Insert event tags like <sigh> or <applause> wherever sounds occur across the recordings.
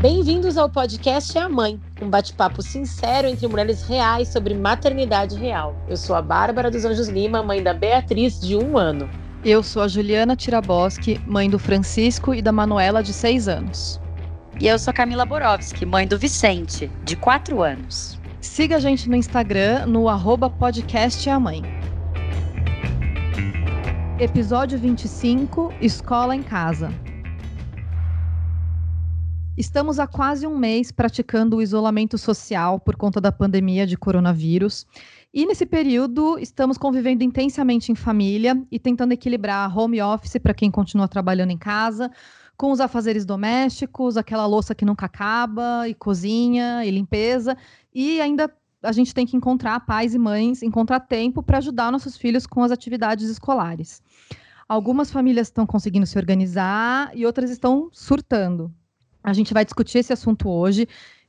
Bem-vindos ao podcast É a Mãe, um bate-papo sincero entre mulheres reais sobre maternidade real. Eu sou a Bárbara dos Anjos Lima, mãe da Beatriz, de um ano. Eu sou a Juliana Tiraboski, mãe do Francisco e da Manuela, de seis anos. E eu sou Camila Borowski, mãe do Vicente, de quatro anos. Siga a gente no Instagram, no arroba podcast é a mãe. Episódio 25, Escola em Casa. Estamos há quase um mês praticando o isolamento social por conta da pandemia de coronavírus. E nesse período, estamos convivendo intensamente em família e tentando equilibrar home office para quem continua trabalhando em casa, com os afazeres domésticos, aquela louça que nunca acaba, e cozinha, e limpeza, e ainda a gente tem que encontrar pais e mães, encontrar tempo para ajudar nossos filhos com as atividades escolares. Algumas famílias estão conseguindo se organizar e outras estão surtando. A gente vai discutir esse assunto hoje,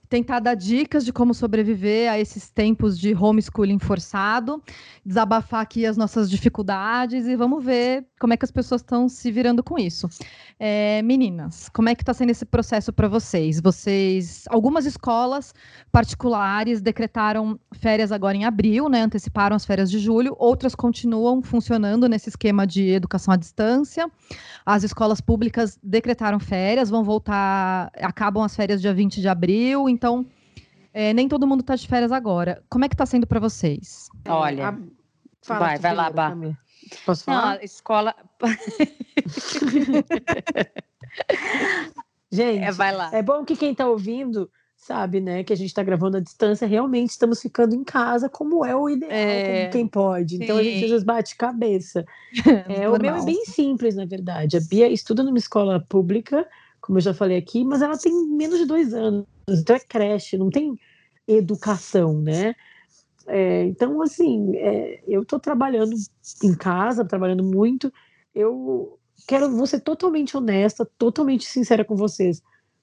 tentar dar dicas de como sobreviver a esses tempos de homeschooling forçado, desabafar aqui as nossas dificuldades e vamos ver como é que as pessoas estão se virando com isso. É, meninas, como é que está sendo esse processo para vocês? Vocês, algumas escolas particulares decretaram férias agora em abril, né? Anteciparam as férias de julho. Outras continuam funcionando nesse esquema de educação à distância. As escolas públicas decretaram férias, vão voltar, acabam as férias dia 20 de abril. Então, é, nem todo mundo está de férias agora. Como é que está sendo para vocês? Olha, vai, vai lá, Bá. Posso falar? Não, escola. <laughs> gente, é, vai lá. é bom que quem está ouvindo sabe, né, que a gente está gravando à distância, realmente estamos ficando em casa, como é o ideal, é, como quem pode. Sim. Então a gente às vezes bate cabeça. <laughs> é, o meu é bem simples, na verdade. A Bia estuda numa escola pública, como eu já falei aqui, mas ela tem menos de dois anos, então é creche, não tem educação, né? É, então, assim, é, eu estou trabalhando em casa, trabalhando muito. Eu quero ser totalmente honesta, totalmente sincera com vocês.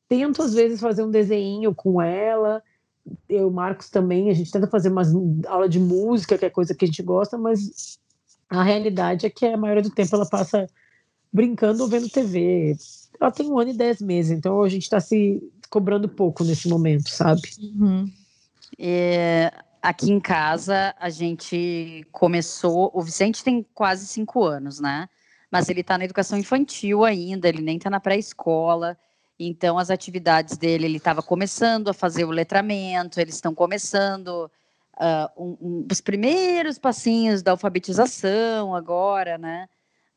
Tento, às vezes, fazer um desenho com ela. Eu, Marcos também, a gente tenta fazer uma aula de música, que é coisa que a gente gosta, mas a realidade é que a maioria do tempo ela passa brincando ou vendo TV. Ela tem um ano e dez meses, então a gente está se cobrando pouco nesse momento, sabe? Uhum. É, aqui em casa a gente começou. O Vicente tem quase cinco anos, né? Mas ele está na educação infantil ainda, ele nem está na pré-escola. Então, as atividades dele, ele estava começando a fazer o letramento, eles estão começando uh, um, um, os primeiros passinhos da alfabetização agora, né?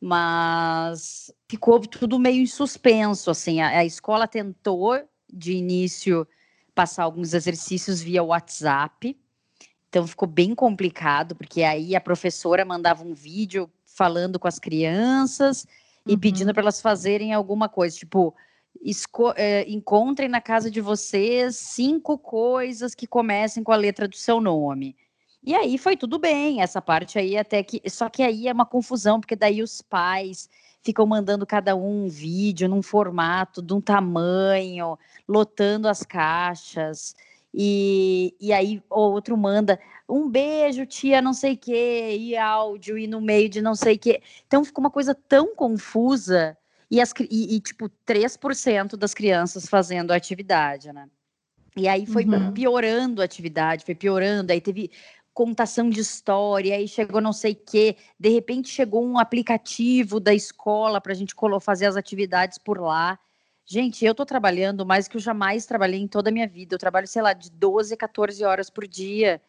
Mas ficou tudo meio em suspenso, assim. A, a escola tentou, de início, passar alguns exercícios via WhatsApp, então ficou bem complicado, porque aí a professora mandava um vídeo falando com as crianças e uhum. pedindo para elas fazerem alguma coisa, tipo, é, encontrem na casa de vocês cinco coisas que comecem com a letra do seu nome. E aí foi tudo bem, essa parte aí até que. Só que aí é uma confusão, porque daí os pais ficam mandando cada um um vídeo num formato, de um tamanho, lotando as caixas. E, e aí outro manda um beijo, tia, não sei o quê, e áudio, e no meio de não sei o quê. Então ficou uma coisa tão confusa, e, as, e, e tipo, 3% das crianças fazendo a atividade, né? E aí foi uhum. piorando a atividade, foi piorando, aí teve contação de história, aí chegou não sei o quê, de repente chegou um aplicativo da escola para a gente fazer as atividades por lá. Gente, eu tô trabalhando mais que eu jamais trabalhei em toda a minha vida. Eu trabalho, sei lá, de 12 a 14 horas por dia.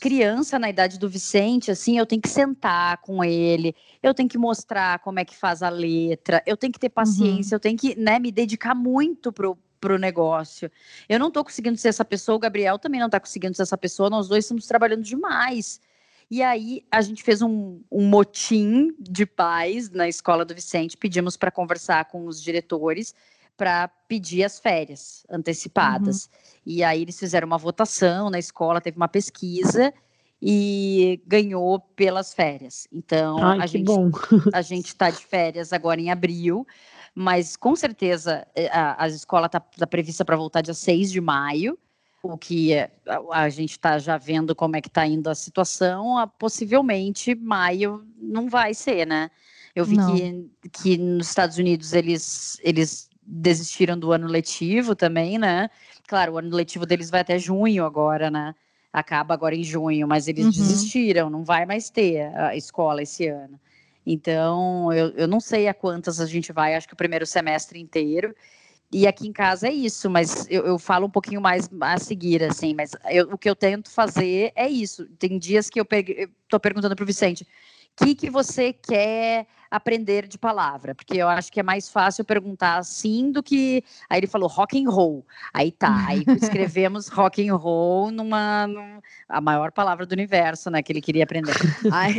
Criança na idade do Vicente, assim, eu tenho que sentar com ele, eu tenho que mostrar como é que faz a letra, eu tenho que ter uhum. paciência, uhum. eu tenho que, né, me dedicar muito pro, pro negócio. Eu não tô conseguindo ser essa pessoa, o Gabriel também não tá conseguindo ser essa pessoa, nós dois estamos trabalhando demais. E aí a gente fez um, um motim de pais na escola do Vicente, pedimos para conversar com os diretores para pedir as férias antecipadas. Uhum. E aí eles fizeram uma votação na escola, teve uma pesquisa e ganhou pelas férias. Então Ai, a, gente, <laughs> a gente está de férias agora em abril, mas com certeza eh, a, a escola está tá prevista para voltar dia 6 de maio. O que a, a gente está já vendo como é que está indo a situação, a, possivelmente maio não vai ser, né? Eu vi que, que nos Estados Unidos eles, eles desistiram do ano letivo também, né? Claro, o ano letivo deles vai até junho agora, né? Acaba agora em junho, mas eles uhum. desistiram, não vai mais ter a escola esse ano. Então, eu, eu não sei a quantas a gente vai, acho que o primeiro semestre inteiro. E aqui em casa é isso, mas eu, eu falo um pouquinho mais a seguir, assim, mas eu, o que eu tento fazer é isso. Tem dias que eu estou perguntando para o Vicente, o que, que você quer aprender de palavra? Porque eu acho que é mais fácil perguntar assim do que. Aí ele falou rock and roll. Aí tá, aí <laughs> escrevemos rock and roll numa, a maior palavra do universo, né? Que ele queria aprender. Aí,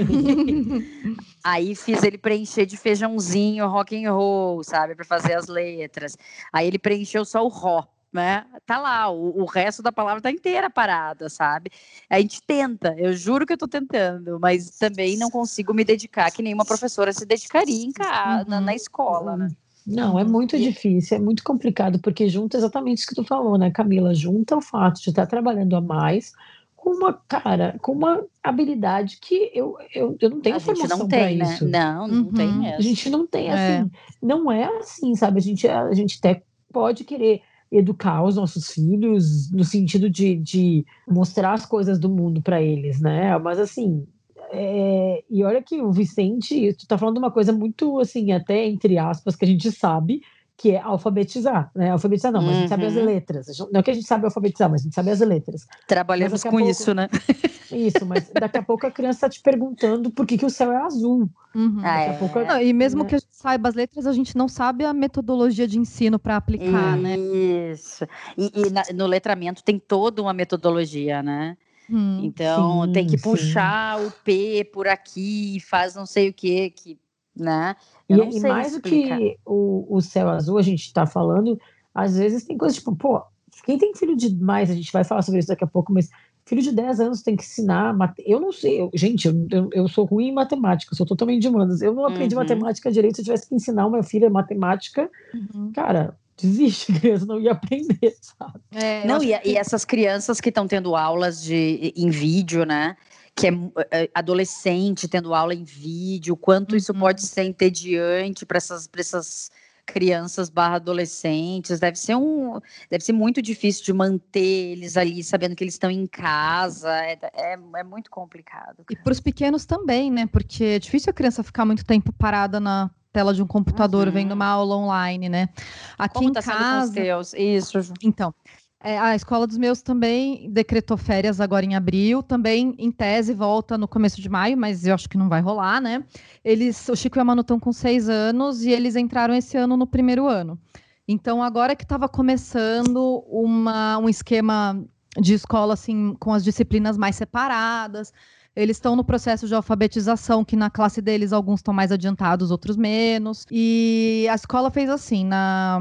aí fiz ele preencher de feijãozinho rock and roll, sabe, para fazer as letras. Aí ele preencheu só o ró né? Tá lá, o, o resto da palavra tá inteira parada, sabe? A gente tenta, eu juro que eu tô tentando, mas também não consigo me dedicar que nenhuma professora se dedicaria em casa, uhum. na, na, escola, né? Não, é muito difícil, é muito complicado, porque junta exatamente isso que tu falou, né, Camila? Junta o fato de estar trabalhando a mais com uma, cara, com uma habilidade que eu, eu, eu não tenho a formação não tem, né? isso. Não, não uhum. tem mesmo. A gente não tem, é. assim, é. não é assim, sabe? A gente, a gente até pode querer educar os nossos filhos no sentido de, de mostrar as coisas do mundo para eles, né? Mas assim, é, e olha que o Vicente, tu tá falando uma coisa muito assim, até entre aspas, que a gente sabe, que é alfabetizar, né? Alfabetizar não, mas a gente sabe as uhum. letras. Não que a gente sabe alfabetizar, mas a gente sabe as letras. Trabalhamos com pouco, isso, né? <laughs> Isso, mas daqui a pouco a criança está te perguntando por que, que o céu é azul. Uhum. Ah, é. pouco, não, e mesmo né? que a gente saiba as letras, a gente não sabe a metodologia de ensino para aplicar, isso. né? Isso. E, e na, no letramento tem toda uma metodologia, né? Hum, então sim, tem que puxar sim. o P por aqui, faz não sei o que, que né? e, e mais do que o, o céu azul, a gente está falando, às vezes tem coisas tipo, pô, quem tem filho de mais, a gente vai falar sobre isso daqui a pouco, mas filho de 10 anos tem que ensinar. Eu não sei, eu, gente, eu, eu, sou ruim em matemática, eu sou totalmente de humanas. Eu não aprendi uhum. matemática direito. Se eu tivesse que ensinar uma filha matemática, uhum. cara, desiste, <laughs> criança não ia aprender, sabe? É, não, e, que... e essas crianças que estão tendo aulas de, em vídeo, né? Que é, é, adolescente tendo aula em vídeo, quanto uhum. isso pode ser entediante para essas, essas crianças barra adolescentes, deve ser um, deve ser muito difícil de manter eles ali, sabendo que eles estão em casa, é, é, é muito complicado. E para os pequenos também, né? Porque é difícil a criança ficar muito tempo parada na tela de um computador uhum. vendo uma aula online, né? Aqui Como em tá casa, Isso. Então, é, a escola dos meus também decretou férias agora em abril, também em tese volta no começo de maio, mas eu acho que não vai rolar, né? Eles, o Chico e a Manu estão com seis anos e eles entraram esse ano no primeiro ano. Então agora que estava começando uma, um esquema de escola assim com as disciplinas mais separadas, eles estão no processo de alfabetização, que na classe deles alguns estão mais adiantados, outros menos. E a escola fez assim, na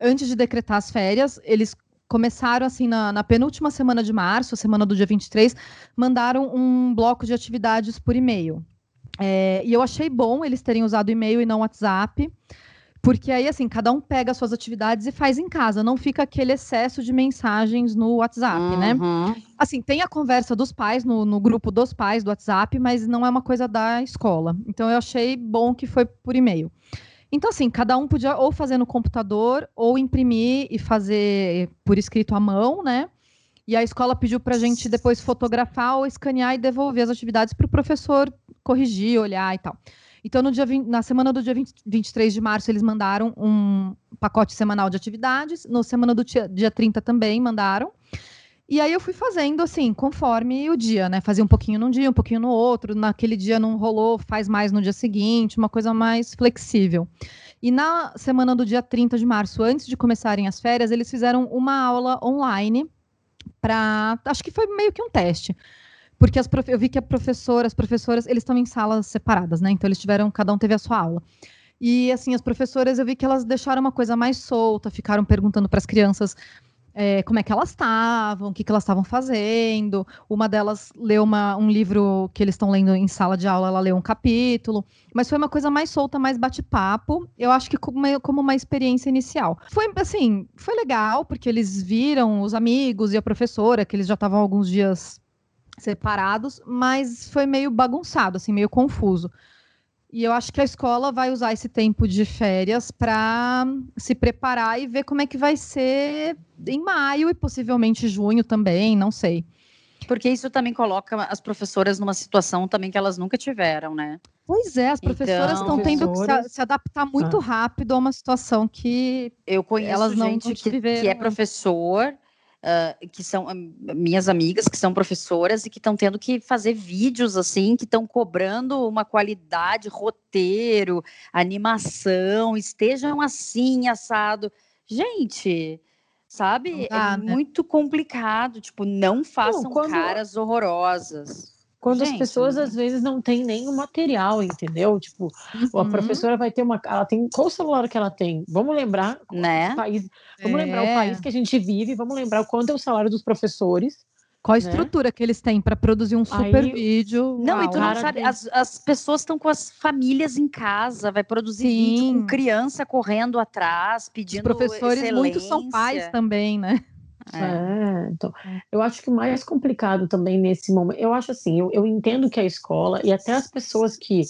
antes de decretar as férias, eles começaram assim na, na, penúltima semana de março, semana do dia 23, mandaram um bloco de atividades por e-mail. É, e eu achei bom eles terem usado e-mail e não WhatsApp, porque aí assim, cada um pega as suas atividades e faz em casa, não fica aquele excesso de mensagens no WhatsApp, né? uhum. né? Assim, tem a conversa dos pais no, no grupo dos pais do WhatsApp, mas não é uma coisa da escola. Então eu achei bom que foi por e-mail. Então, assim, cada um podia ou fazer no computador, ou imprimir e fazer por escrito à mão, né? E a escola pediu para a gente depois fotografar ou escanear e devolver as atividades para o professor corrigir, olhar e tal. Então, no dia 20, na semana do dia 20, 23 de março, eles mandaram um pacote semanal de atividades. Na semana do dia, dia 30 também mandaram. E aí eu fui fazendo assim, conforme o dia, né? Fazia um pouquinho num dia, um pouquinho no outro. Naquele dia não rolou, faz mais no dia seguinte, uma coisa mais flexível. E na semana do dia 30 de março, antes de começarem as férias, eles fizeram uma aula online para, acho que foi meio que um teste. Porque as prof... eu vi que a professora, as professoras, eles estão em salas separadas, né? Então eles tiveram, cada um teve a sua aula. E assim, as professoras, eu vi que elas deixaram uma coisa mais solta, ficaram perguntando para as crianças é, como é que elas estavam, o que, que elas estavam fazendo. Uma delas leu uma, um livro que eles estão lendo em sala de aula, ela leu um capítulo. Mas foi uma coisa mais solta, mais bate-papo. Eu acho que como uma, como uma experiência inicial. Foi assim, foi legal, porque eles viram os amigos e a professora, que eles já estavam alguns dias separados, mas foi meio bagunçado, assim, meio confuso. E eu acho que a escola vai usar esse tempo de férias para se preparar e ver como é que vai ser em maio e possivelmente junho também, não sei. Porque isso também coloca as professoras numa situação também que elas nunca tiveram, né? Pois é, as professoras estão então, tendo que se, se, adaptar muito ah. rápido a uma situação que eu conheço elas não, gente que, que é professor uh, que são minhas amigas que são professoras e que estão tendo que fazer vídeos assim, que estão cobrando uma qualidade, roteiro, animação, estejam assim, assado. Gente, sabe? Dá, é né? muito complicado. Tipo, não façam não, quando... caras horrorosas. Quando Gente, as pessoas às vezes não têm nem o material, entendeu? Tipo, uhum. a professora vai ter uma. Ela tem. Qual celular que ela tem? Vamos lembrar né? o país. Vamos é. lembrar o país que a gente vive, vamos lembrar quanto é o salário dos professores. Qual a né? estrutura né? que eles têm para produzir um super Aí, vídeo? Não, e tu não sabe, as, as pessoas estão com as famílias em casa, vai produzir Sim. vídeo com criança correndo atrás, pedindo Os professores muitos são pais também, né? É. é. então, eu acho que o mais complicado também nesse momento, eu acho assim, eu, eu entendo que a escola e até as pessoas que,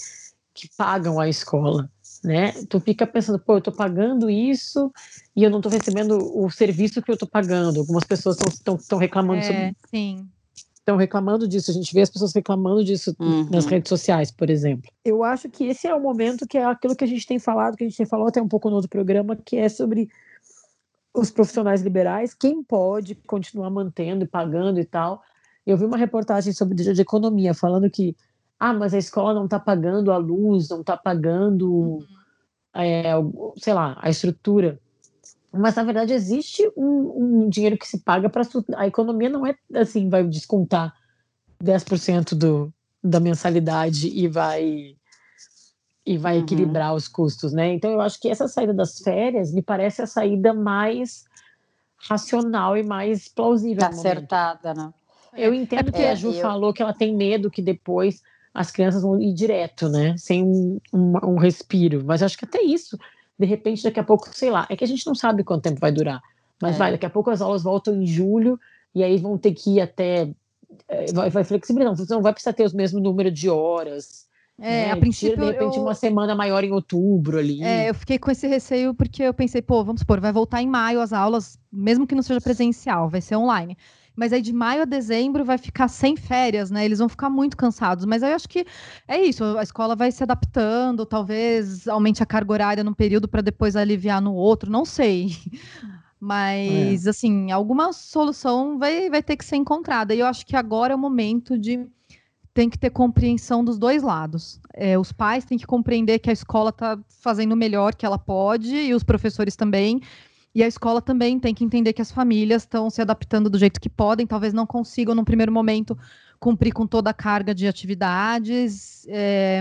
que pagam a escola, né? Tu fica pensando, pô, eu tô pagando isso e eu não tô recebendo o serviço que eu tô pagando. Algumas pessoas estão reclamando é, sobre. Sim. Estão reclamando disso, a gente vê as pessoas reclamando disso uhum. nas redes sociais, por exemplo. Eu acho que esse é o momento que é aquilo que a gente tem falado, que a gente tem falado até um pouco no outro programa, que é sobre os profissionais liberais, quem pode continuar mantendo e pagando e tal. Eu vi uma reportagem sobre de economia falando que, ah, mas a escola não está pagando a luz, não está pagando, uhum. é, sei lá, a estrutura. Mas na verdade existe um, um dinheiro que se paga para a economia não é assim, vai descontar 10% do, da mensalidade e vai e vai uhum. equilibrar os custos, né? Então eu acho que essa saída das férias me parece a saída mais racional e mais plausível. Acertada, né? Eu entendo que é, a Ju eu... falou que ela tem medo que depois as crianças vão ir direto, né? Sem um, um, um respiro. Mas acho que até isso, de repente, daqui a pouco, sei lá, é que a gente não sabe quanto tempo vai durar. Mas é. vai, daqui a pouco as aulas voltam em julho e aí vão ter que ir até. É, vai, vai flexibilizar, você não vai precisar ter os mesmos número de horas é, né? a princípio. de repente, eu... uma semana maior em outubro ali. É, eu fiquei com esse receio porque eu pensei, pô, vamos supor, vai voltar em maio as aulas, mesmo que não seja presencial, vai ser online. Mas aí de maio a dezembro vai ficar sem férias, né? Eles vão ficar muito cansados. Mas aí eu acho que é isso, a escola vai se adaptando, talvez aumente a carga horária num período para depois aliviar no outro, não sei. <laughs> Mas, é. assim, alguma solução vai, vai ter que ser encontrada. E eu acho que agora é o momento de tem que ter compreensão dos dois lados. É, os pais têm que compreender que a escola está fazendo o melhor que ela pode e os professores também. E a escola também tem que entender que as famílias estão se adaptando do jeito que podem, talvez não consigam, num primeiro momento, cumprir com toda a carga de atividades, é,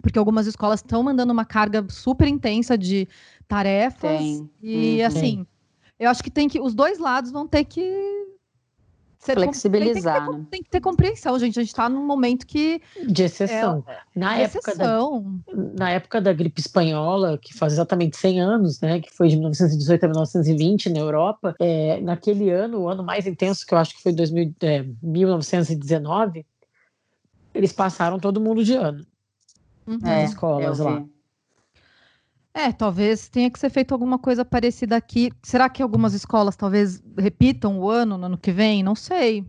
porque algumas escolas estão mandando uma carga super intensa de tarefas. Tem. E, hum, assim, eu acho que tem que. Os dois lados vão ter que flexibilizar. Tem que, ter, tem que, ter, compreensão, gente. A gente está num momento que. De exceção. É, na, época exceção. Da, na época da gripe espanhola, que faz exatamente 100 anos, né? Que foi de 1918 a 1920 na Europa, é, naquele ano, o ano mais intenso, que eu acho que foi 2000, é, 1919, eles passaram todo mundo de ano. Uhum. Nas é, escolas lá. É, talvez tenha que ser feito alguma coisa parecida aqui. Será que algumas escolas talvez repitam o ano no ano que vem? Não sei.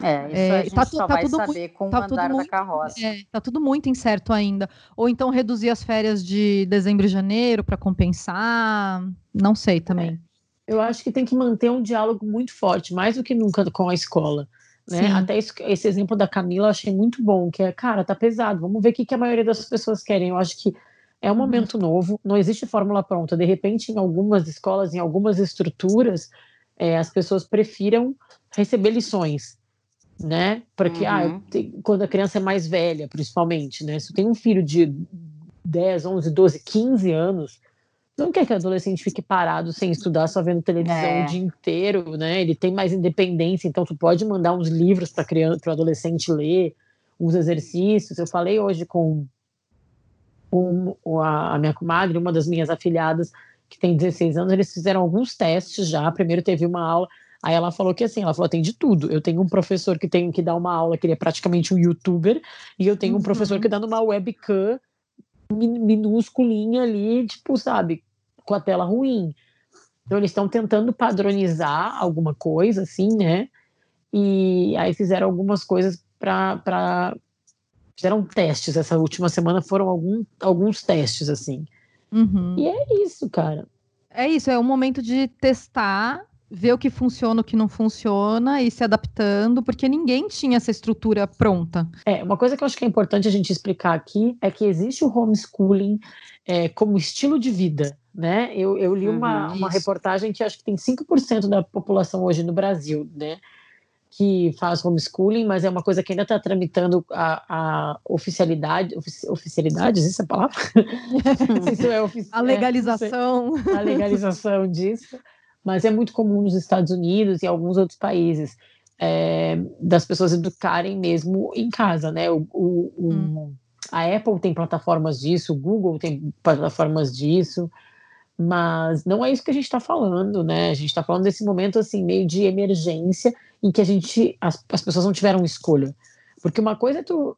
É, isso é, a gente tá, só tá vai tudo saber com tá o andar muito, da carroça. É, tá tudo muito incerto ainda. Ou então reduzir as férias de dezembro e janeiro para compensar. Não sei também. É. Eu acho que tem que manter um diálogo muito forte, mais do que nunca com a escola. Né? Até isso, esse exemplo da Camila eu achei muito bom, que é, cara, tá pesado, vamos ver o que, que a maioria das pessoas querem. Eu acho que é um uhum. momento novo, não existe fórmula pronta. De repente, em algumas escolas, em algumas estruturas, é, as pessoas prefiram receber lições, né? Porque ah, uhum. ah, quando a criança é mais velha, principalmente, né? Se tem um filho de 10, 11, 12, 15 anos, não quer que o adolescente fique parado sem estudar, só vendo televisão é. o dia inteiro, né? Ele tem mais independência, então tu pode mandar uns livros para criança, para o adolescente ler, uns exercícios. Eu falei hoje com um, a, a minha comadre, uma das minhas afilhadas, que tem 16 anos, eles fizeram alguns testes já. Primeiro teve uma aula, aí ela falou que assim, ela falou: tem de tudo. Eu tenho um professor que tem que dar uma aula, que ele é praticamente um youtuber, e eu tenho um uhum. professor que dá numa webcam minúsculinha ali, tipo, sabe, com a tela ruim. Então eles estão tentando padronizar alguma coisa, assim, né? E aí fizeram algumas coisas para fizeram testes essa última semana foram algum, alguns testes assim. Uhum. e é isso cara. É isso é o momento de testar ver o que funciona o que não funciona e se adaptando porque ninguém tinha essa estrutura pronta. É uma coisa que eu acho que é importante a gente explicar aqui é que existe o homeschooling é, como estilo de vida né? Eu, eu li uma, uhum, uma reportagem que acho que tem 5% da população hoje no Brasil né que faz homeschooling, mas é uma coisa que ainda está tramitando a, a oficialidade, ofici, oficialidade, existe a palavra? isso é ofici a legalização. É, a legalização disso, mas é muito comum nos Estados Unidos e alguns outros países é, das pessoas educarem mesmo em casa, né? O, o, hum. A Apple tem plataformas disso, o Google tem plataformas disso, mas não é isso que a gente está falando, né? A gente está falando desse momento assim meio de emergência em que a gente as, as pessoas não tiveram escolha, porque uma coisa é tu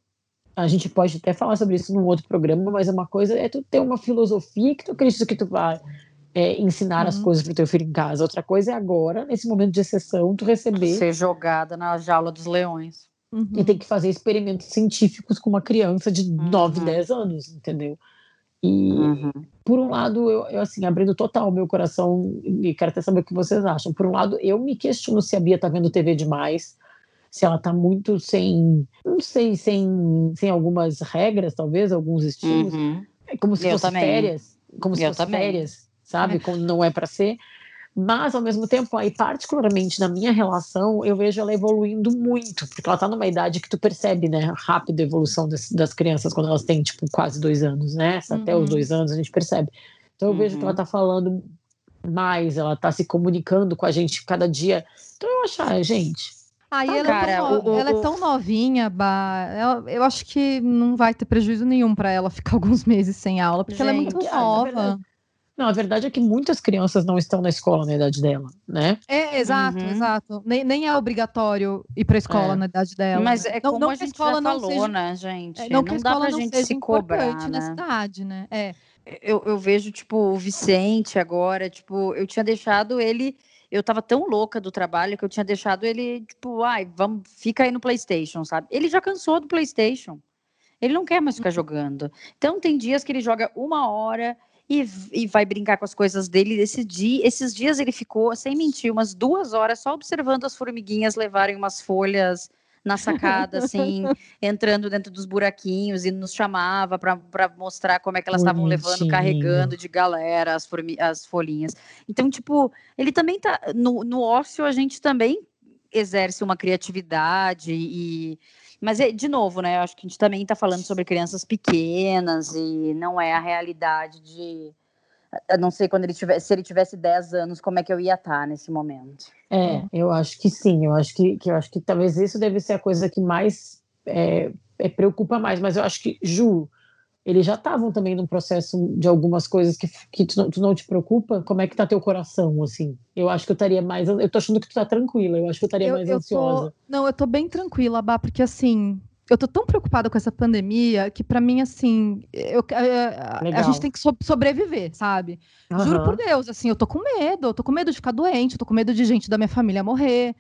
a gente pode até falar sobre isso num outro programa, mas uma coisa é tu ter uma filosofia que tu acredita que tu vai é, ensinar uhum. as coisas para o teu filho em casa. Outra coisa é agora, nesse momento de exceção, tu receber ser jogada na jaula dos leões. Uhum. E ter que fazer experimentos científicos com uma criança de uhum. 9, 10 anos, entendeu? E, uhum. por um lado, eu, eu, assim, abrindo total o meu coração, e quero até saber o que vocês acham. Por um lado, eu me questiono se a Bia tá vendo TV demais, se ela tá muito sem, não sei, sem, sem algumas regras, talvez, alguns estilos. Uhum. É como se eu fosse também. férias, como se eu fosse também. férias, sabe? É. Como não é para ser. Mas, ao mesmo tempo, aí, particularmente na minha relação, eu vejo ela evoluindo muito, porque ela tá numa idade que tu percebe, né, rápida a evolução das, das crianças quando elas têm, tipo, quase dois anos, né? Uhum. Até os uhum. dois anos a gente percebe. Então, eu uhum. vejo que ela uhum. tá falando mais, ela tá se comunicando com a gente cada dia. Então, eu acho, ah, gente, Aí ah, ela, cara, é tão, o, ela o, é tão novinha, bah, eu, eu, acho que não vai ter prejuízo nenhum para ela ficar <laughs> alguns meses sem aula, porque gente, ela é muito nova. Não, a verdade é que muitas crianças não estão na escola na idade dela, né? É, exato, uhum. exato. Nem, nem é obrigatório ir para a escola é. na idade dela. Mas né? é como não, não a gente escola já falou, seja, né, gente? É, não, não dá pra gente se cobrar, né? na cidade, né? É. Eu, eu vejo, tipo, o Vicente agora, tipo, eu tinha deixado ele eu tava tão louca do trabalho que eu tinha deixado ele, tipo, ai, vamos, fica aí no PlayStation, sabe? Ele já cansou do PlayStation. Ele não quer mais ficar uhum. jogando. Então tem dias que ele joga uma hora e, e vai brincar com as coisas dele. Esse dia, esses dias ele ficou, sem mentir, umas duas horas só observando as formiguinhas levarem umas folhas na sacada, assim, <laughs> entrando dentro dos buraquinhos e nos chamava para mostrar como é que elas estavam levando, carregando de galera as, as folhinhas. Então, tipo, ele também tá. No, no ócio, a gente também exerce uma criatividade e mas, é, de novo, né? Eu acho que a gente também está falando sobre crianças pequenas e não é a realidade de. Eu não sei quando ele tivesse, se ele tivesse 10 anos, como é que eu ia estar tá nesse momento. É, eu acho que sim. Eu acho que, que eu acho que talvez isso deve ser a coisa que mais é, é, preocupa mais. Mas eu acho que, Ju, eles já estavam também num processo de algumas coisas que, que tu, não, tu, não te preocupa? Como é que tá teu coração, assim? Eu acho que eu estaria mais... Eu tô achando que tu tá tranquila, eu acho que eu estaria mais eu ansiosa. Tô, não, eu tô bem tranquila, Bá, porque assim... Eu tô tão preocupada com essa pandemia que para mim, assim, eu, a, a, gente tem que so, sobreviver, sabe? Uhum. Juro por Deus, assim, eu tô com medo, eu tô com medo de ficar doente, eu tô com medo de gente da minha família morrer.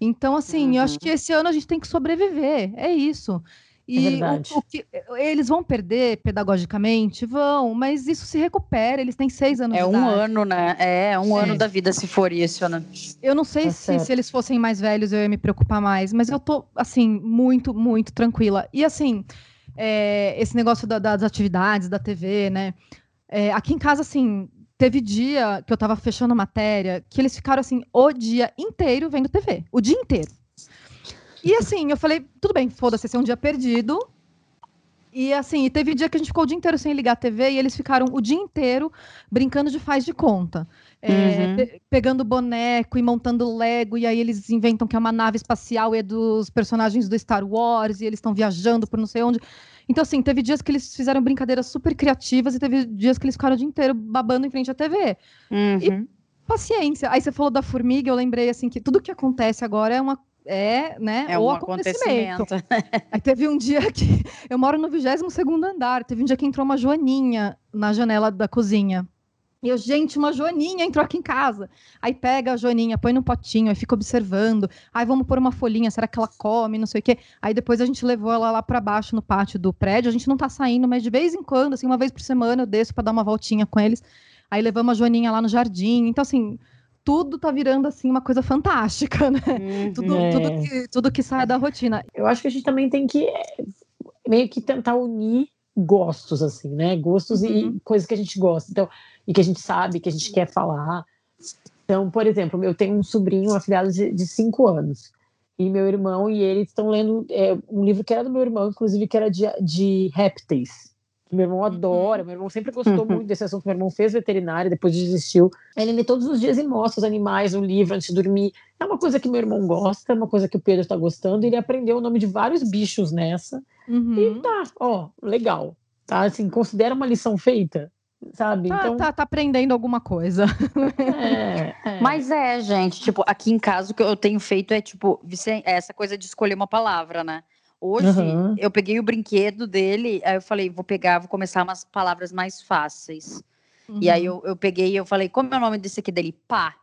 Então, assim, uhum. eu acho uhum. que esse ano a gente tem que sobreviver, é isso. É e é o, o, que, eles vão perder pedagogicamente? Vão, mas isso se recupera. Eles têm seis anos é um idade. ano, né? É um ano da vida se for isso, né? Eu não sei tá se, se, eles fossem mais velhos eu ia me preocupar mais, mas eu tô, assim, muito, muito tranquila. E, assim, é, esse negócio da, das atividades, da TV, né? É, aqui em casa, assim, teve dia que eu tava fechando matéria que eles ficaram, assim, o dia inteiro vendo TV. O dia inteiro. E assim, eu falei, tudo bem, foda-se, esse é um dia perdido. E assim, teve dia que a gente ficou o dia inteiro sem ligar a TV e eles ficaram o dia inteiro brincando de faz de conta. É, uhum. pe pegando boneco e montando Lego, e aí eles inventam que é uma nave espacial e é dos personagens do Star Wars, e eles estão viajando por não sei onde. Então, assim, teve dias que eles fizeram brincadeiras super criativas e teve dias que eles ficaram o dia inteiro babando em frente à TV. Uhum. E paciência. Aí você falou da formiga, eu lembrei, assim, que tudo que acontece agora é uma é, né, é um acontecimento. acontecimento. <laughs> Aí teve um dia que <laughs> eu moro no 22 segundo andar, teve um dia que entrou uma joaninha na janela da cozinha. E eu, gente, uma joaninha entrou aqui em casa. Aí pega a joaninha, põe no potinho, aí fica observando. Aí vamos pôr uma folhinha, será que ela come, não sei o quê. Aí depois a gente levou ela lá para baixo no pátio do prédio. A gente não tá saindo, mas de vez em quando, assim, uma vez por semana eu desço para dar uma voltinha com eles. Aí levamos a joaninha lá no jardim. Então, assim, tudo tá virando assim uma coisa fantástica, né? Uhum. Tudo, tudo, que, tudo que sai da rotina. Eu acho que a gente também tem que eh, meio que tentar unir gostos, assim, né? Gostos uhum. e coisas que a gente gosta. Então, e que a gente sabe, que a gente quer falar. Então, por exemplo, eu tenho um sobrinho, um afilhado de, de cinco anos. E meu irmão e ele estão lendo é, um livro que era do meu irmão, inclusive, que era de, de répteis. Meu irmão adora, meu irmão sempre gostou <laughs> muito desse assunto. Meu irmão fez veterinário, depois desistiu. Ele lê todos os dias e mostra os animais no livro antes de dormir. É uma coisa que meu irmão gosta, é uma coisa que o Pedro está gostando. Ele aprendeu o nome de vários bichos nessa. Uhum. E tá, ó, legal. Tá, assim, considera uma lição feita sabe? Tá, então... tá, tá aprendendo alguma coisa. É, é. Mas é, gente, tipo, aqui em casa o que eu tenho feito é, tipo, é essa coisa de escolher uma palavra, né? Hoje uhum. eu peguei o brinquedo dele, aí eu falei, vou pegar, vou começar umas palavras mais fáceis. Uhum. E aí uhum. eu, eu peguei e eu falei, como é o nome desse aqui dele? Pá.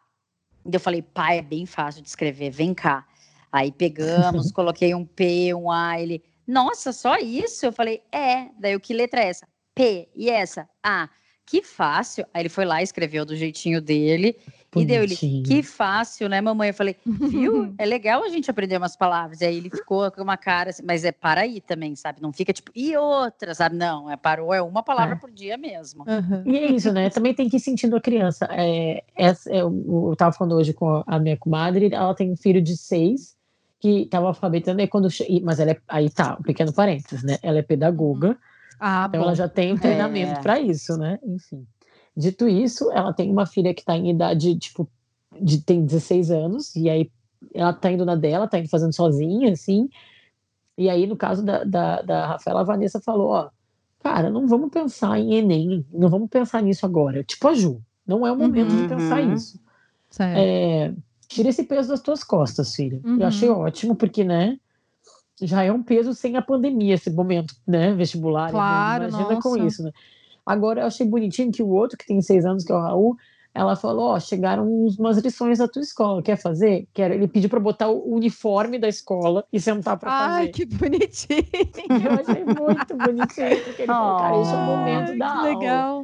E eu falei, pá, é bem fácil de escrever, vem cá. Aí pegamos, <laughs> coloquei um P, um A, ele, nossa, só isso? Eu falei, é. Daí o que letra é essa? P. E essa? A que fácil. Aí ele foi lá, escreveu do jeitinho dele. Bonitinho. E deu ele, que fácil, né, mamãe? Eu falei, viu? <laughs> É legal a gente aprender umas palavras. E aí ele ficou com uma cara, assim, mas é para aí também, sabe? Não fica tipo, e outra, sabe? Não, é parou, é uma palavra é. por dia mesmo. Uhum. E é isso, né? Também tem que ir sentindo a criança. É, essa, é, eu, eu tava falando hoje com a minha comadre, ela tem um filho de seis que estava alfabetando, e quando, mas ela é, aí tá, um pequeno parênteses, né? Ela é pedagoga. Uhum ah, então bom. ela já tem um treinamento é. para isso, né? Enfim. Dito isso, ela tem uma filha que está em idade, tipo, de tem 16 anos, e aí ela tá indo na dela, tá indo fazendo sozinha, assim. E aí, no caso da, da, da Rafaela, a Vanessa falou: ó, cara, não vamos pensar em Enem, não vamos pensar nisso agora. Tipo a Ju, não é o momento uhum. de pensar isso. É, tira esse peso das tuas costas, filha. Uhum. Eu achei ótimo, porque, né? já é um peso sem a pandemia, esse momento, né? Vestibular. Claro, Imagina nossa. com isso, né? Agora, eu achei bonitinho que o outro, que tem seis anos, que é o Raul, ela falou: Ó, chegaram umas lições da tua escola, quer fazer? Quero. Ele pediu para botar o uniforme da escola e sentar para fazer. Ai, que bonitinho! Eu achei muito bonitinho, porque ele falou: Cara, esse é o momento da que aula. legal.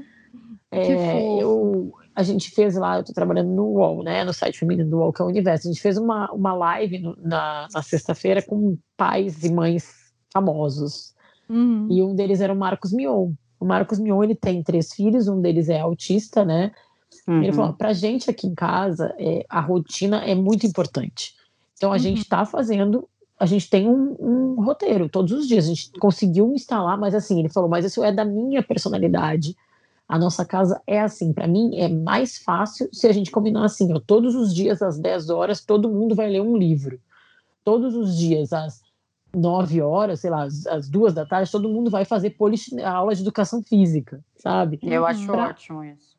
É, eu, a gente fez lá, eu tô trabalhando no UOL, né, no site feminino do UOL, que é o Universo. A gente fez uma, uma live no, na, na sexta-feira com pais e mães famosos. Uhum. E um deles era o Marcos Mion. O Marcos Mion, ele tem três filhos, um deles é autista, né? Uhum. Ele falou, pra gente aqui em casa, é, a rotina é muito importante. Então, a uhum. gente tá fazendo a gente tem um, um, roteiro todos os dias. A gente conseguiu instalar, mas assim, ele falou, mas isso é da minha personalidade. A nossa casa é assim. Para mim, é mais fácil se a gente combinar assim: ó, todos os dias, às 10 horas, todo mundo vai ler um livro. Todos os dias, às 9 horas, sei lá, às, duas da tarde, todo mundo vai fazer aula de educação física, sabe? Eu acho pra, ótimo isso.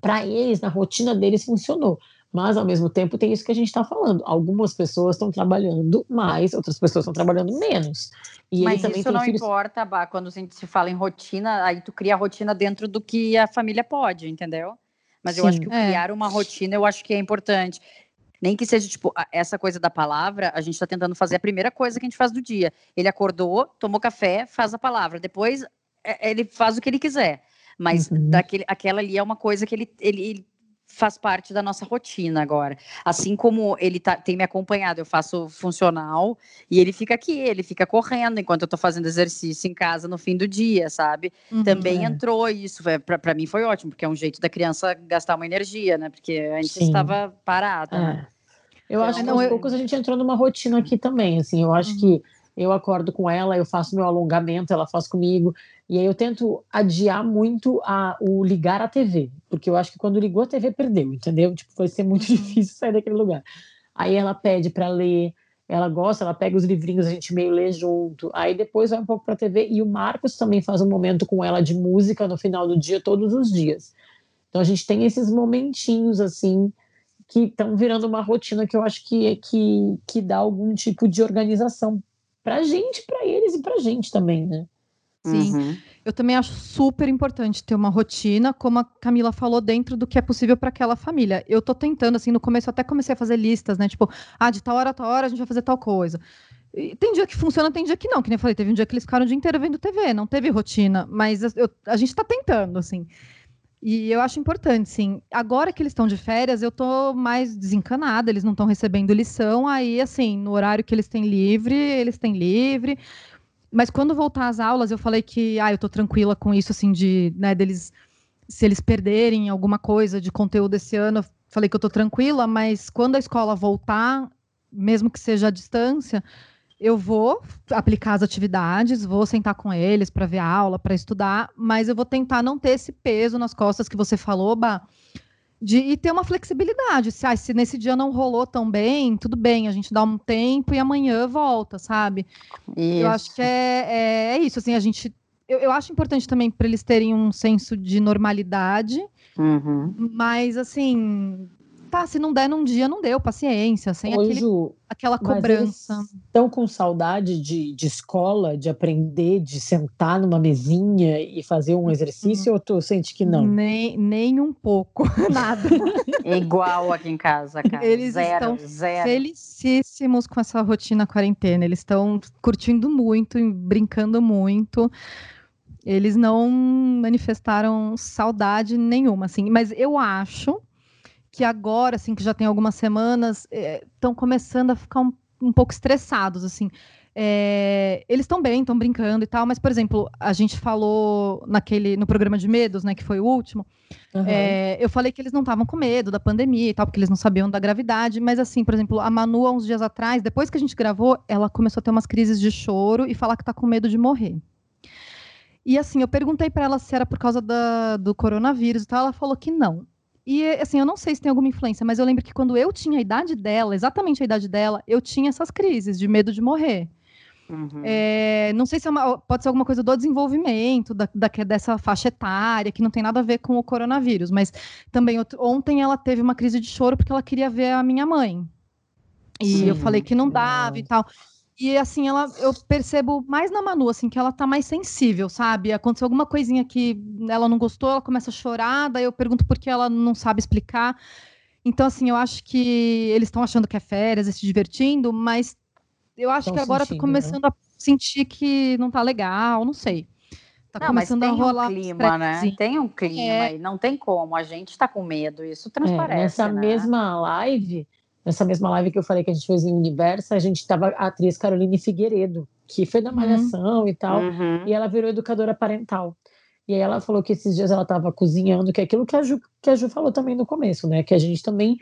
Para eles, na rotina deles, funcionou. Mas, ao mesmo tempo, tem isso que a gente está falando. Algumas pessoas estão trabalhando mais, outras pessoas estão trabalhando menos. E Mas isso não filhos... importa, quando a gente se fala em rotina, aí tu cria a rotina dentro do que a família pode, entendeu? Mas Sim, eu acho que é. criar uma rotina, eu acho que é importante. Nem que seja, tipo, essa coisa da palavra, a gente está tentando fazer a primeira coisa que a gente faz do dia. Ele acordou, tomou café, faz a palavra. Depois, é, ele faz o que ele quiser. Mas uhum. daquele, aquela ali é uma coisa que ele, ele, ele faz parte da nossa rotina agora. Assim como ele tá, tem me acompanhado, eu faço funcional e ele fica aqui, ele fica correndo enquanto eu tô fazendo exercício em casa no fim do dia, sabe? Uhum, Também é. entrou isso, para mim foi ótimo, porque é um jeito da criança gastar uma energia, né? Porque a gente estava parado. É. Né? Eu então, acho que aos eu... poucos a gente entrou numa rotina aqui também, assim, eu acho uhum. que eu acordo com ela, eu faço meu alongamento, ela faz comigo, e aí eu tento adiar muito a, o ligar a TV, porque eu acho que quando ligou a TV perdeu, entendeu? Tipo, vai ser muito <laughs> uhum. difícil sair daquele lugar. Aí ela pede para ler, ela gosta, ela pega os livrinhos, a gente meio lê junto. Aí depois vai um pouco para a TV e o Marcos também faz um momento com ela de música no final do dia, todos os dias. Então a gente tem esses momentinhos assim que estão virando uma rotina que eu acho que, que, que dá algum tipo de organização para a gente, para eles e para a gente também, né? Sim, uhum. eu também acho super importante ter uma rotina, como a Camila falou, dentro do que é possível para aquela família. Eu tô tentando, assim, no começo eu até comecei a fazer listas, né? Tipo, ah, de tal hora a tal hora a gente vai fazer tal coisa. E tem dia que funciona, tem dia que não, que nem eu falei, teve um dia que eles ficaram o dia inteiro vendo TV, não teve rotina, mas eu, a gente tá tentando, assim. E eu acho importante, sim. Agora que eles estão de férias, eu tô mais desencanada, eles não estão recebendo lição, aí, assim, no horário que eles têm livre, eles têm livre. Mas quando voltar às aulas, eu falei que, ah, eu tô tranquila com isso, assim, de, né, deles, se eles perderem alguma coisa de conteúdo esse ano, eu falei que eu tô tranquila, mas quando a escola voltar, mesmo que seja à distância, eu vou aplicar as atividades, vou sentar com eles para ver a aula, para estudar, mas eu vou tentar não ter esse peso nas costas que você falou, Bah, de e ter uma flexibilidade. Se, ah, se nesse dia não rolou tão bem, tudo bem, a gente dá um tempo e amanhã volta, sabe? Isso. Eu acho que é, é, é isso, assim, a gente. Eu, eu acho importante também para eles terem um senso de normalidade, uhum. mas assim, tá, se não der num dia, não deu, paciência, sem Ô, aquele, Ju, aquela cobrança. Estão com saudade de, de escola, de aprender, de sentar numa mesinha e fazer um exercício, uhum. ou tu sente que não? Nem, nem um pouco, <laughs> nada. <laughs> Igual aqui em casa, cara. Eles zero, estão zero. felicíssimos com essa rotina quarentena, eles estão curtindo muito, brincando muito eles não manifestaram saudade nenhuma, assim. Mas eu acho que agora, assim, que já tem algumas semanas, estão é, começando a ficar um, um pouco estressados, assim. É, eles estão bem, estão brincando e tal, mas, por exemplo, a gente falou naquele no programa de medos, né, que foi o último. Uhum. É, eu falei que eles não estavam com medo da pandemia e tal, porque eles não sabiam da gravidade. Mas, assim, por exemplo, a Manu, há uns dias atrás, depois que a gente gravou, ela começou a ter umas crises de choro e falar que tá com medo de morrer. E, assim, eu perguntei para ela se era por causa da, do coronavírus e tal. Ela falou que não. E, assim, eu não sei se tem alguma influência, mas eu lembro que quando eu tinha a idade dela, exatamente a idade dela, eu tinha essas crises de medo de morrer. Uhum. É, não sei se é uma, pode ser alguma coisa do desenvolvimento da, da, dessa faixa etária, que não tem nada a ver com o coronavírus, mas também ontem ela teve uma crise de choro porque ela queria ver a minha mãe. E Sim. eu falei que não dava e tal. E assim, ela, eu percebo mais na Manu, assim, que ela tá mais sensível, sabe? Aconteceu alguma coisinha que ela não gostou, ela começa a chorar, daí eu pergunto por que ela não sabe explicar. Então, assim, eu acho que eles estão achando que é férias e se divertindo, mas eu acho que agora tá né? começando né? a sentir que não tá legal, não sei. Tá não, começando mas tem a rolar um clima, né? Tem um clima é. e não tem como. A gente tá com medo, isso transparece. É, nessa né? mesma live, nessa mesma live que eu falei que a gente fez em Universo, a gente tava a atriz Caroline Figueiredo, que foi da uhum. Malhação uhum. e tal, uhum. e ela virou educadora parental. E aí ela falou que esses dias ela estava cozinhando, que é aquilo que a, Ju, que a Ju falou também no começo, né? Que a gente também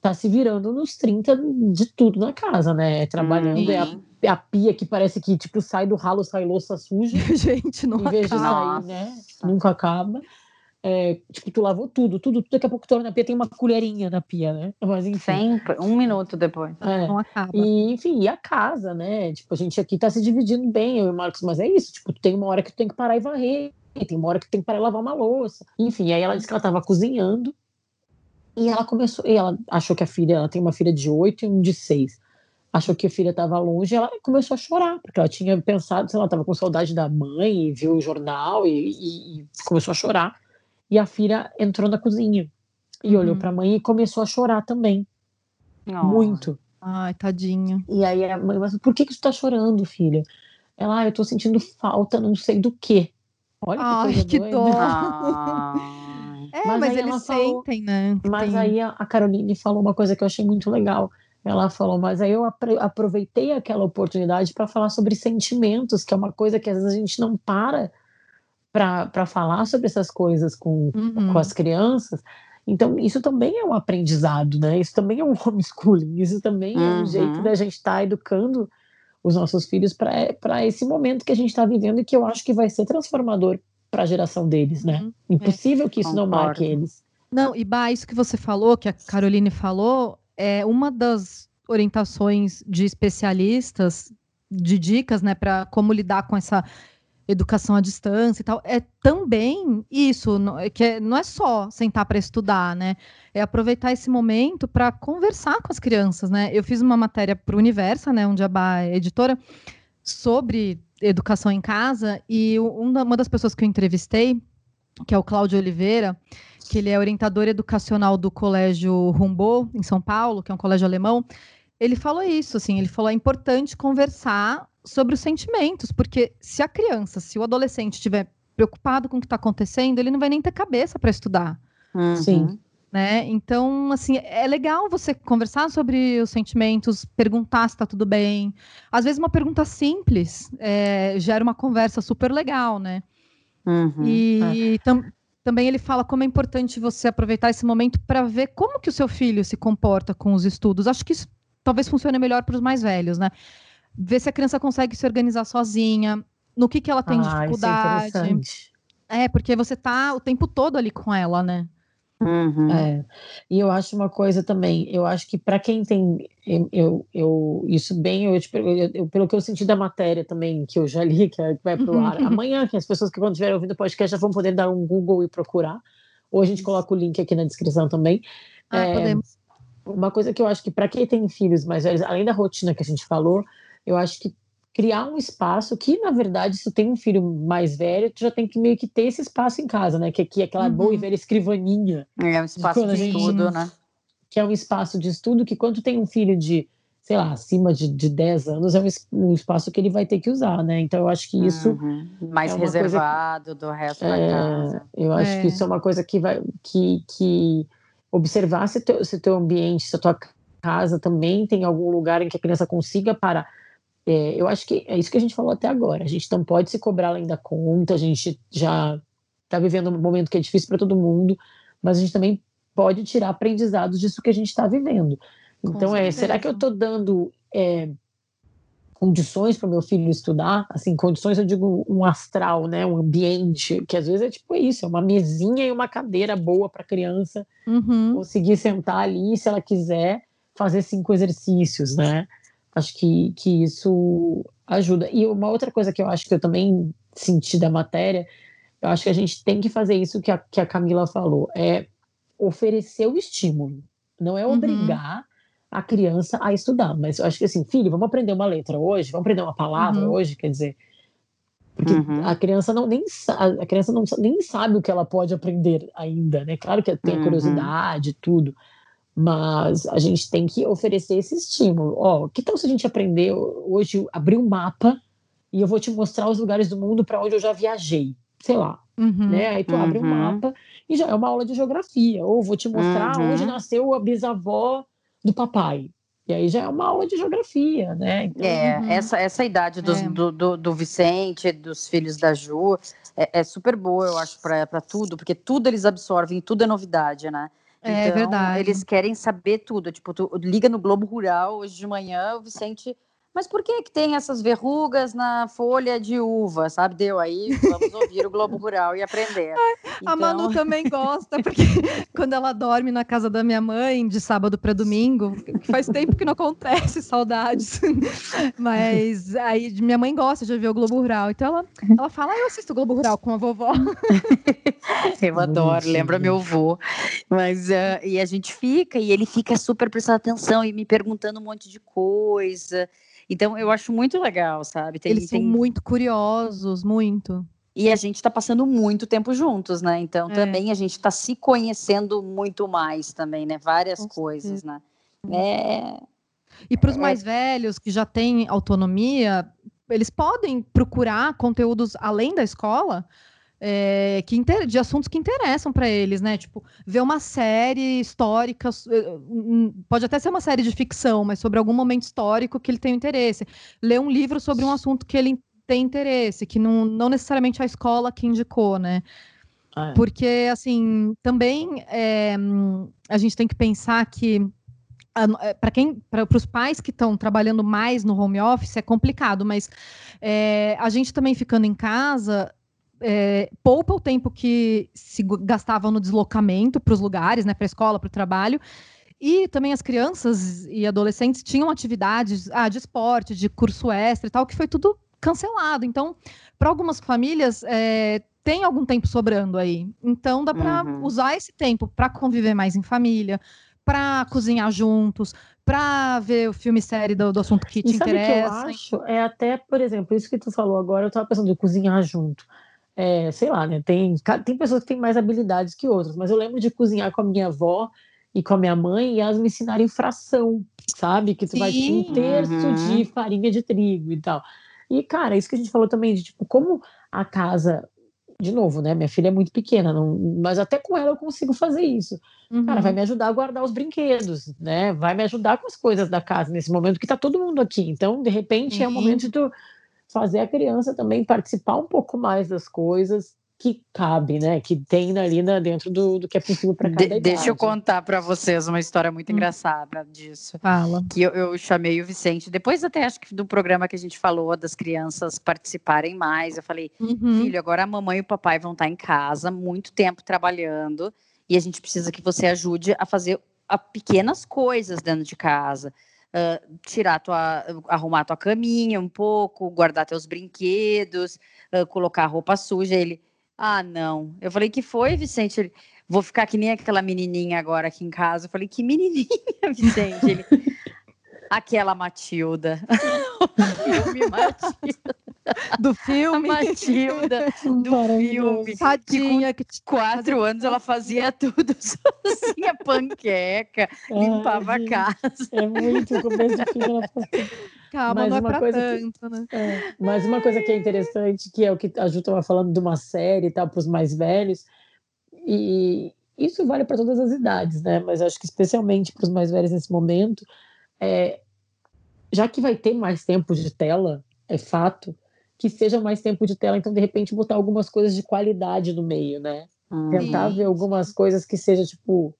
tá se virando nos 30 de tudo na casa, né? Trabalhando, uhum. é, a, é a pia que parece que, tipo, sai do ralo, sai louça suja. <laughs> gente, não Em vez acaba. de sair, né? Nunca acaba. É, tipo, tu lavou tudo, tudo, tudo, daqui a pouco tu olha na pia, tem uma colherinha na pia, né? Mas enfim. Sempre, um minuto depois. É. Não acaba. E, enfim, e a casa, né? Tipo, a gente aqui tá se dividindo bem, eu e o Marcos, mas é isso, tipo, tem uma hora que tu tem que parar e varrer, tem uma hora que tu tem que parar e lavar uma louça. Enfim, aí ela disse que ela tava cozinhando e ela começou, e ela achou que a filha, ela tem uma filha de oito e um de seis. Achou que a filha estava longe, e ela começou a chorar, porque ela tinha pensado, sei lá, estava com saudade da mãe, e viu o jornal e, e, e começou a chorar. E a filha entrou na cozinha e uhum. olhou para a mãe e começou a chorar também. Oh. Muito. Ai, tadinha. E aí a mãe, mas por que que tu tá chorando, filha? Ela, ah, eu tô sentindo falta, não sei do quê. Olha que Ai, coisa que doida. dó. Ah. <laughs> é, mas, mas eles falou, sentem, né? Mas tem... aí a, a Caroline falou uma coisa que eu achei muito legal. Ela falou, mas aí eu aproveitei aquela oportunidade para falar sobre sentimentos, que é uma coisa que às vezes a gente não para para falar sobre essas coisas com, uhum. com as crianças. Então, isso também é um aprendizado, né? Isso também é um <laughs> homeschooling, isso também uhum. é um jeito uhum. da gente estar tá educando os nossos filhos para esse momento que a gente está vivendo e que eu acho que vai ser transformador para a geração deles, né? Uhum. Impossível é. que isso Concordo. não marque eles. Não, e Bah, isso que você falou, que a Caroline falou, é uma das orientações de especialistas, de dicas, né, para como lidar com essa educação à distância e tal, é também isso, é que é, não é só sentar para estudar, né? É aproveitar esse momento para conversar com as crianças, né? Eu fiz uma matéria para o Universa, né, onde a é editora, sobre educação em casa, e uma das pessoas que eu entrevistei, que é o Cláudio Oliveira, que ele é orientador educacional do Colégio Rumbo, em São Paulo, que é um colégio alemão, ele falou isso, assim, ele falou é importante conversar sobre os sentimentos, porque se a criança, se o adolescente estiver preocupado com o que está acontecendo, ele não vai nem ter cabeça para estudar. Uhum. Sim. Né? Então, assim, é legal você conversar sobre os sentimentos, perguntar se está tudo bem. Às vezes, uma pergunta simples é, gera uma conversa super legal, né? Uhum. E é. tam também ele fala como é importante você aproveitar esse momento para ver como que o seu filho se comporta com os estudos. Acho que isso talvez funcione melhor para os mais velhos, né? ver se a criança consegue se organizar sozinha, no que, que ela tem ah, dificuldade. É, é, porque você tá o tempo todo ali com ela, né? Uhum. É. E eu acho uma coisa também, eu acho que para quem tem, eu, eu, isso bem, eu, eu, eu, pelo que eu senti da matéria também, que eu já li, que é, vai pro ar <laughs> amanhã, que as pessoas que quando estiverem ouvindo o podcast já vão poder dar um Google e procurar, ou a gente coloca o link aqui na descrição também. Ah, é, podemos. Uma coisa que eu acho que para quem tem filhos mais velhos, além da rotina que a gente falou, eu acho que criar um espaço que, na verdade, se tu tem um filho mais velho, tu já tem que meio que ter esse espaço em casa, né? Que aqui é aquela uhum. boa e velha escrivaninha. É um espaço de, de estudo, né? Que é um espaço de estudo que quando tem um filho de, sei lá, acima de, de 10 anos, é um, um espaço que ele vai ter que usar, né? Então eu acho que isso... Uhum. Mais é reservado que, do resto é, da casa. Eu acho é. que isso é uma coisa que vai... Que, que observar se teu, se teu ambiente, se a tua casa também tem algum lugar em que a criança consiga parar é, eu acho que é isso que a gente falou até agora. A gente não pode se cobrar além da conta, a gente já está vivendo um momento que é difícil para todo mundo, mas a gente também pode tirar aprendizados disso que a gente está vivendo. Então, é, será que eu estou dando é, condições para meu filho estudar? Assim, condições, eu digo um astral, né? Um ambiente, que às vezes é tipo isso, é uma mesinha e uma cadeira boa para a criança uhum. conseguir sentar ali, se ela quiser, fazer cinco exercícios, né? Acho que, que isso ajuda. E uma outra coisa que eu acho que eu também senti da matéria, eu acho que a gente tem que fazer isso que a, que a Camila falou, é oferecer o estímulo, não é uhum. obrigar uhum. A criança a estudar, mas eu acho que assim, filho, vamos aprender uma letra hoje, vamos aprender uma palavra uhum. hoje, quer dizer, porque uhum. a criança não nem a criança não nem sabe o que ela pode aprender ainda, né? Claro que tem a uhum. curiosidade, tudo, mas a gente tem que oferecer esse estímulo. Ó, que tal se a gente aprender hoje abrir um mapa e eu vou te mostrar os lugares do mundo para onde eu já viajei, sei lá, uhum, né? Aí tu abre um uhum. mapa e já é uma aula de geografia. Ou vou te mostrar uhum. onde nasceu a bisavó do papai. E aí já é uma aula de geografia, né? Então, é, uhum. essa, essa idade dos, é. do, do, do, Vicente, dos filhos da Ju, é, é super boa, eu acho, para tudo, porque tudo eles absorvem, tudo é novidade, né? É então, verdade. Eles querem saber tudo. Tipo, tu liga no Globo Rural hoje de manhã, o Vicente mas por que que tem essas verrugas na folha de uva, sabe? Deu aí, vamos ouvir o Globo Rural e aprender. Ai, então... A Manu também gosta, porque <laughs> quando ela dorme na casa da minha mãe, de sábado para domingo, que faz tempo que não acontece, <laughs> saudades. Mas aí minha mãe gosta de ver o Globo Rural, então ela, ela fala, ah, eu assisto o Globo Rural com a vovó. <laughs> eu adoro, lembra meu avô. Mas, uh, e a gente fica, e ele fica super prestando atenção e me perguntando um monte de coisa. Então, eu acho muito legal, sabe? Tem, Eles tem... são muito curiosos, muito. E a gente está passando muito tempo juntos, né? Então, é. também a gente está se conhecendo muito mais também, né? Várias Com coisas, certeza. né? É... E para os é... mais velhos que já têm autonomia, eles podem procurar conteúdos além da escola é, que inter... de assuntos que interessam para eles, né? Tipo, ver uma série histórica, eh, pode até ser uma série de ficção, mas sobre algum momento histórico que ele tem interesse. Ler um livro sobre um assunto que ele tem interesse, que não, não necessariamente a escola que indicou, né? Ah, é. Porque, assim, também é, a gente tem que pensar que eh, para quem para os pais que estão trabalhando mais no home office é complicado, mas é, a gente também ficando em casa é, poupa o tempo que se gastava no deslocamento para os lugares, né, para a escola, para o trabalho. E também as crianças e adolescentes tinham atividades ah, de esporte, de curso extra e tal, que foi tudo cancelado. Então, para algumas famílias, é, tem algum tempo sobrando aí. Então, dá para uhum. usar esse tempo para conviver mais em família, para cozinhar juntos, para ver o filme série do, do assunto que te e interessa. Que eu acho é até, por exemplo, isso que tu falou agora, eu estava pensando em cozinhar junto. É, sei lá, né? Tem, tem pessoas que têm mais habilidades que outras, mas eu lembro de cozinhar com a minha avó e com a minha mãe e elas me ensinaram fração, sabe? Que tu Sim. vai ter um terço uhum. de farinha de trigo e tal. E, cara, isso que a gente falou também, de tipo, como a casa de novo, né? Minha filha é muito pequena, não, mas até com ela eu consigo fazer isso. Uhum. Cara, vai uhum. me ajudar a guardar os brinquedos, né? Vai me ajudar com as coisas da casa nesse momento que tá todo mundo aqui. Então, de repente, uhum. é o momento de tu fazer a criança também participar um pouco mais das coisas que cabe, né? Que tem ali na, dentro do, do que é possível para cada de, idade. Deixa eu contar para vocês uma história muito hum. engraçada disso. Fala. Que eu, eu, chamei o Vicente, depois até acho que do programa que a gente falou das crianças participarem mais, eu falei, uhum. filho, agora a mamãe e o papai vão estar em casa, muito tempo trabalhando, e a gente precisa que você ajude a fazer a pequenas coisas dentro de casa. Uh, tirar tua, arrumar tua caminha um pouco, guardar teus brinquedos, uh, colocar roupa suja. Ele, ah, não. Eu falei, que foi, Vicente? Ele, vou ficar que nem aquela menininha agora aqui em casa. Eu falei, que menininha, <laughs> Vicente? Ele, aquela Matilda. <laughs> o filme Matilda. Do filme? A Matilda, do filme. Tadinha. Que com quatro anos ela fazia tudo <laughs> sozinha, panqueca, limpava a casa. É muito começo de filme. Ela Calma, mas não é pra tanto, que, né? É, mas uma coisa que é interessante, que é o que a Ju estava falando de uma série e tal, para os mais velhos, e isso vale para todas as idades, né? Mas acho que especialmente para os mais velhos nesse momento, é, já que vai ter mais tempo de tela, é fato, que seja mais tempo de tela, então de repente botar algumas coisas de qualidade no meio, né? Hum. Tentar ver algumas coisas que seja tipo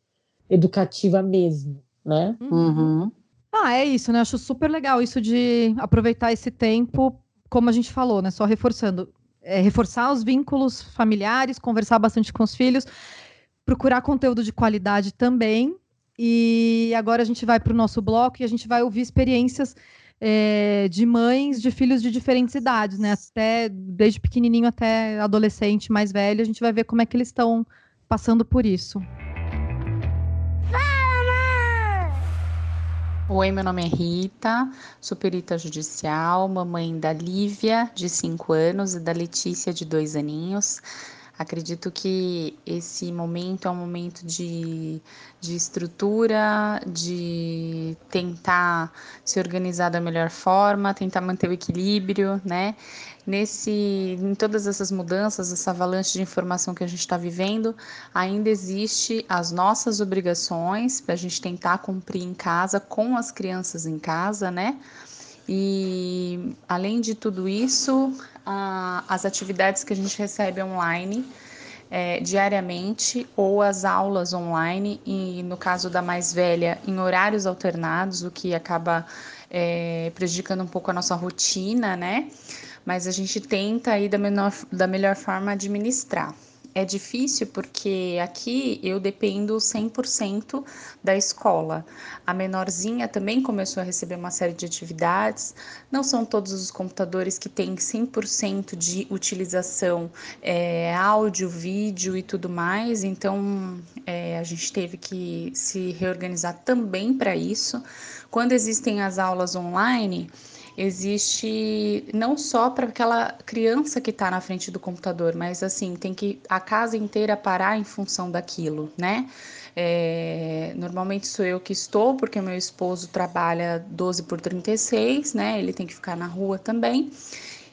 educativa mesmo, né? Uhum. Ah, é isso, né? Acho super legal isso de aproveitar esse tempo, como a gente falou, né? Só reforçando. É, reforçar os vínculos familiares, conversar bastante com os filhos, procurar conteúdo de qualidade também. E agora a gente vai para o nosso bloco e a gente vai ouvir experiências é, de mães de filhos de diferentes idades, né? Até desde pequenininho até adolescente mais velho, a gente vai ver como é que eles estão passando por isso. Oi, meu nome é Rita, sou perita judicial, mamãe da Lívia, de 5 anos, e da Letícia, de 2 aninhos. Acredito que esse momento é um momento de, de estrutura, de tentar se organizar da melhor forma, tentar manter o equilíbrio, né? Nesse, em todas essas mudanças, essa avalanche de informação que a gente está vivendo, ainda existe as nossas obrigações para a gente tentar cumprir em casa, com as crianças em casa, né? E além de tudo isso, a, as atividades que a gente recebe online é, diariamente ou as aulas online, e no caso da mais velha, em horários alternados, o que acaba é, prejudicando um pouco a nossa rotina, né? Mas a gente tenta aí da, menor, da melhor forma administrar é difícil porque aqui eu dependo 100% da escola. A menorzinha também começou a receber uma série de atividades. Não são todos os computadores que têm 100% de utilização é, áudio, vídeo e tudo mais. Então é, a gente teve que se reorganizar também para isso. Quando existem as aulas online, existe não só para aquela criança que está na frente do computador, mas assim, tem que a casa inteira parar em função daquilo, né? É, normalmente sou eu que estou, porque meu esposo trabalha 12 por 36, né? Ele tem que ficar na rua também.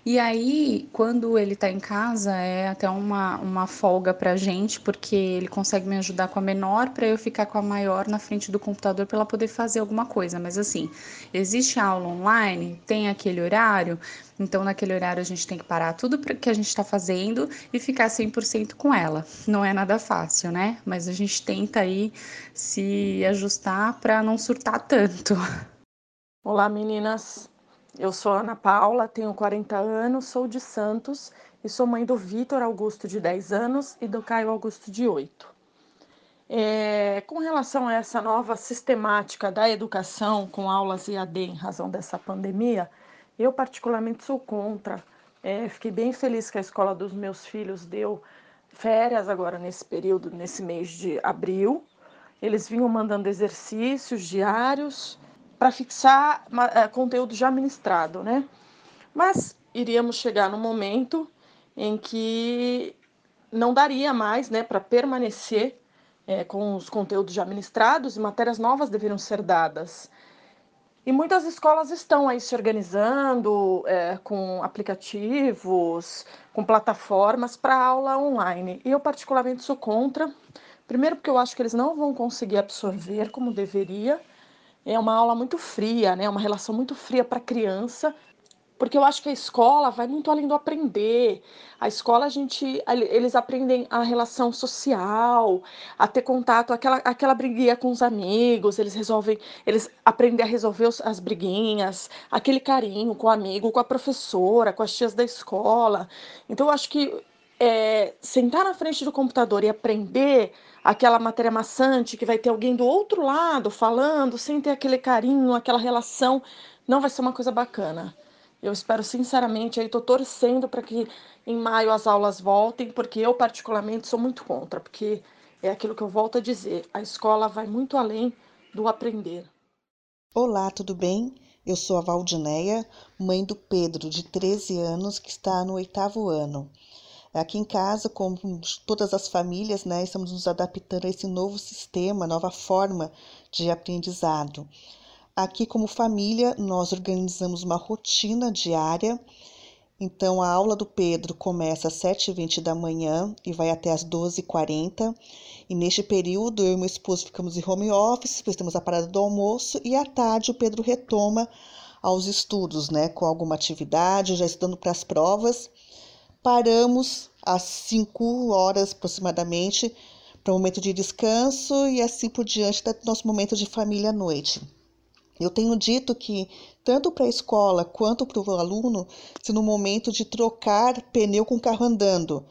E aí, quando ele tá em casa, é até uma, uma folga pra gente, porque ele consegue me ajudar com a menor para eu ficar com a maior na frente do computador para ela poder fazer alguma coisa. Mas assim, existe aula online, tem aquele horário, então naquele horário a gente tem que parar tudo que a gente está fazendo e ficar 100% com ela. Não é nada fácil, né? Mas a gente tenta aí se ajustar para não surtar tanto. Olá, meninas. Eu sou Ana Paula, tenho 40 anos, sou de Santos e sou mãe do Vitor Augusto, de 10 anos, e do Caio Augusto, de 8. É, com relação a essa nova sistemática da educação com aulas IAD em razão dessa pandemia, Eu, particularmente, sou contra. É, fiquei bem feliz que a escola dos meus filhos deu férias agora nesse período, nesse mês de abril. Eles vinham mandando exercícios diários para fixar é, conteúdo já ministrado, né? Mas iríamos chegar no momento em que não daria mais, né, para permanecer é, com os conteúdos já ministrados e matérias novas deveriam ser dadas. E muitas escolas estão aí se organizando é, com aplicativos, com plataformas para aula online. E eu, particularmente, sou contra. Primeiro, porque eu acho que eles não vão conseguir absorver como deveria. É uma aula muito fria, né? uma relação muito fria para a criança porque eu acho que a escola vai muito além do aprender. A escola, a gente, eles aprendem a relação social, a ter contato, aquela, aquela briguinha com os amigos, eles resolvem, eles aprendem a resolver as briguinhas, aquele carinho com o amigo, com a professora, com as tias da escola. Então, eu acho que é, sentar na frente do computador e aprender aquela matéria maçante que vai ter alguém do outro lado falando, sem ter aquele carinho, aquela relação, não vai ser uma coisa bacana. Eu espero sinceramente, aí estou torcendo para que em maio as aulas voltem, porque eu particularmente sou muito contra, porque é aquilo que eu volto a dizer, a escola vai muito além do aprender. Olá, tudo bem? Eu sou a Valdineia, mãe do Pedro, de 13 anos, que está no oitavo ano. Aqui em casa, como todas as famílias, né, estamos nos adaptando a esse novo sistema, nova forma de aprendizado. Aqui, como família, nós organizamos uma rotina diária. Então, a aula do Pedro começa às 7h20 da manhã e vai até às 12h40. E neste período, eu e meu esposo ficamos em home office, depois temos a parada do almoço e à tarde o Pedro retoma aos estudos, né, com alguma atividade, já estudando para as provas. Paramos às 5 horas aproximadamente para o momento de descanso e assim por diante, até nosso momento de família à noite. Eu tenho dito que, tanto para a escola quanto para o aluno, se no momento de trocar pneu com carro andando,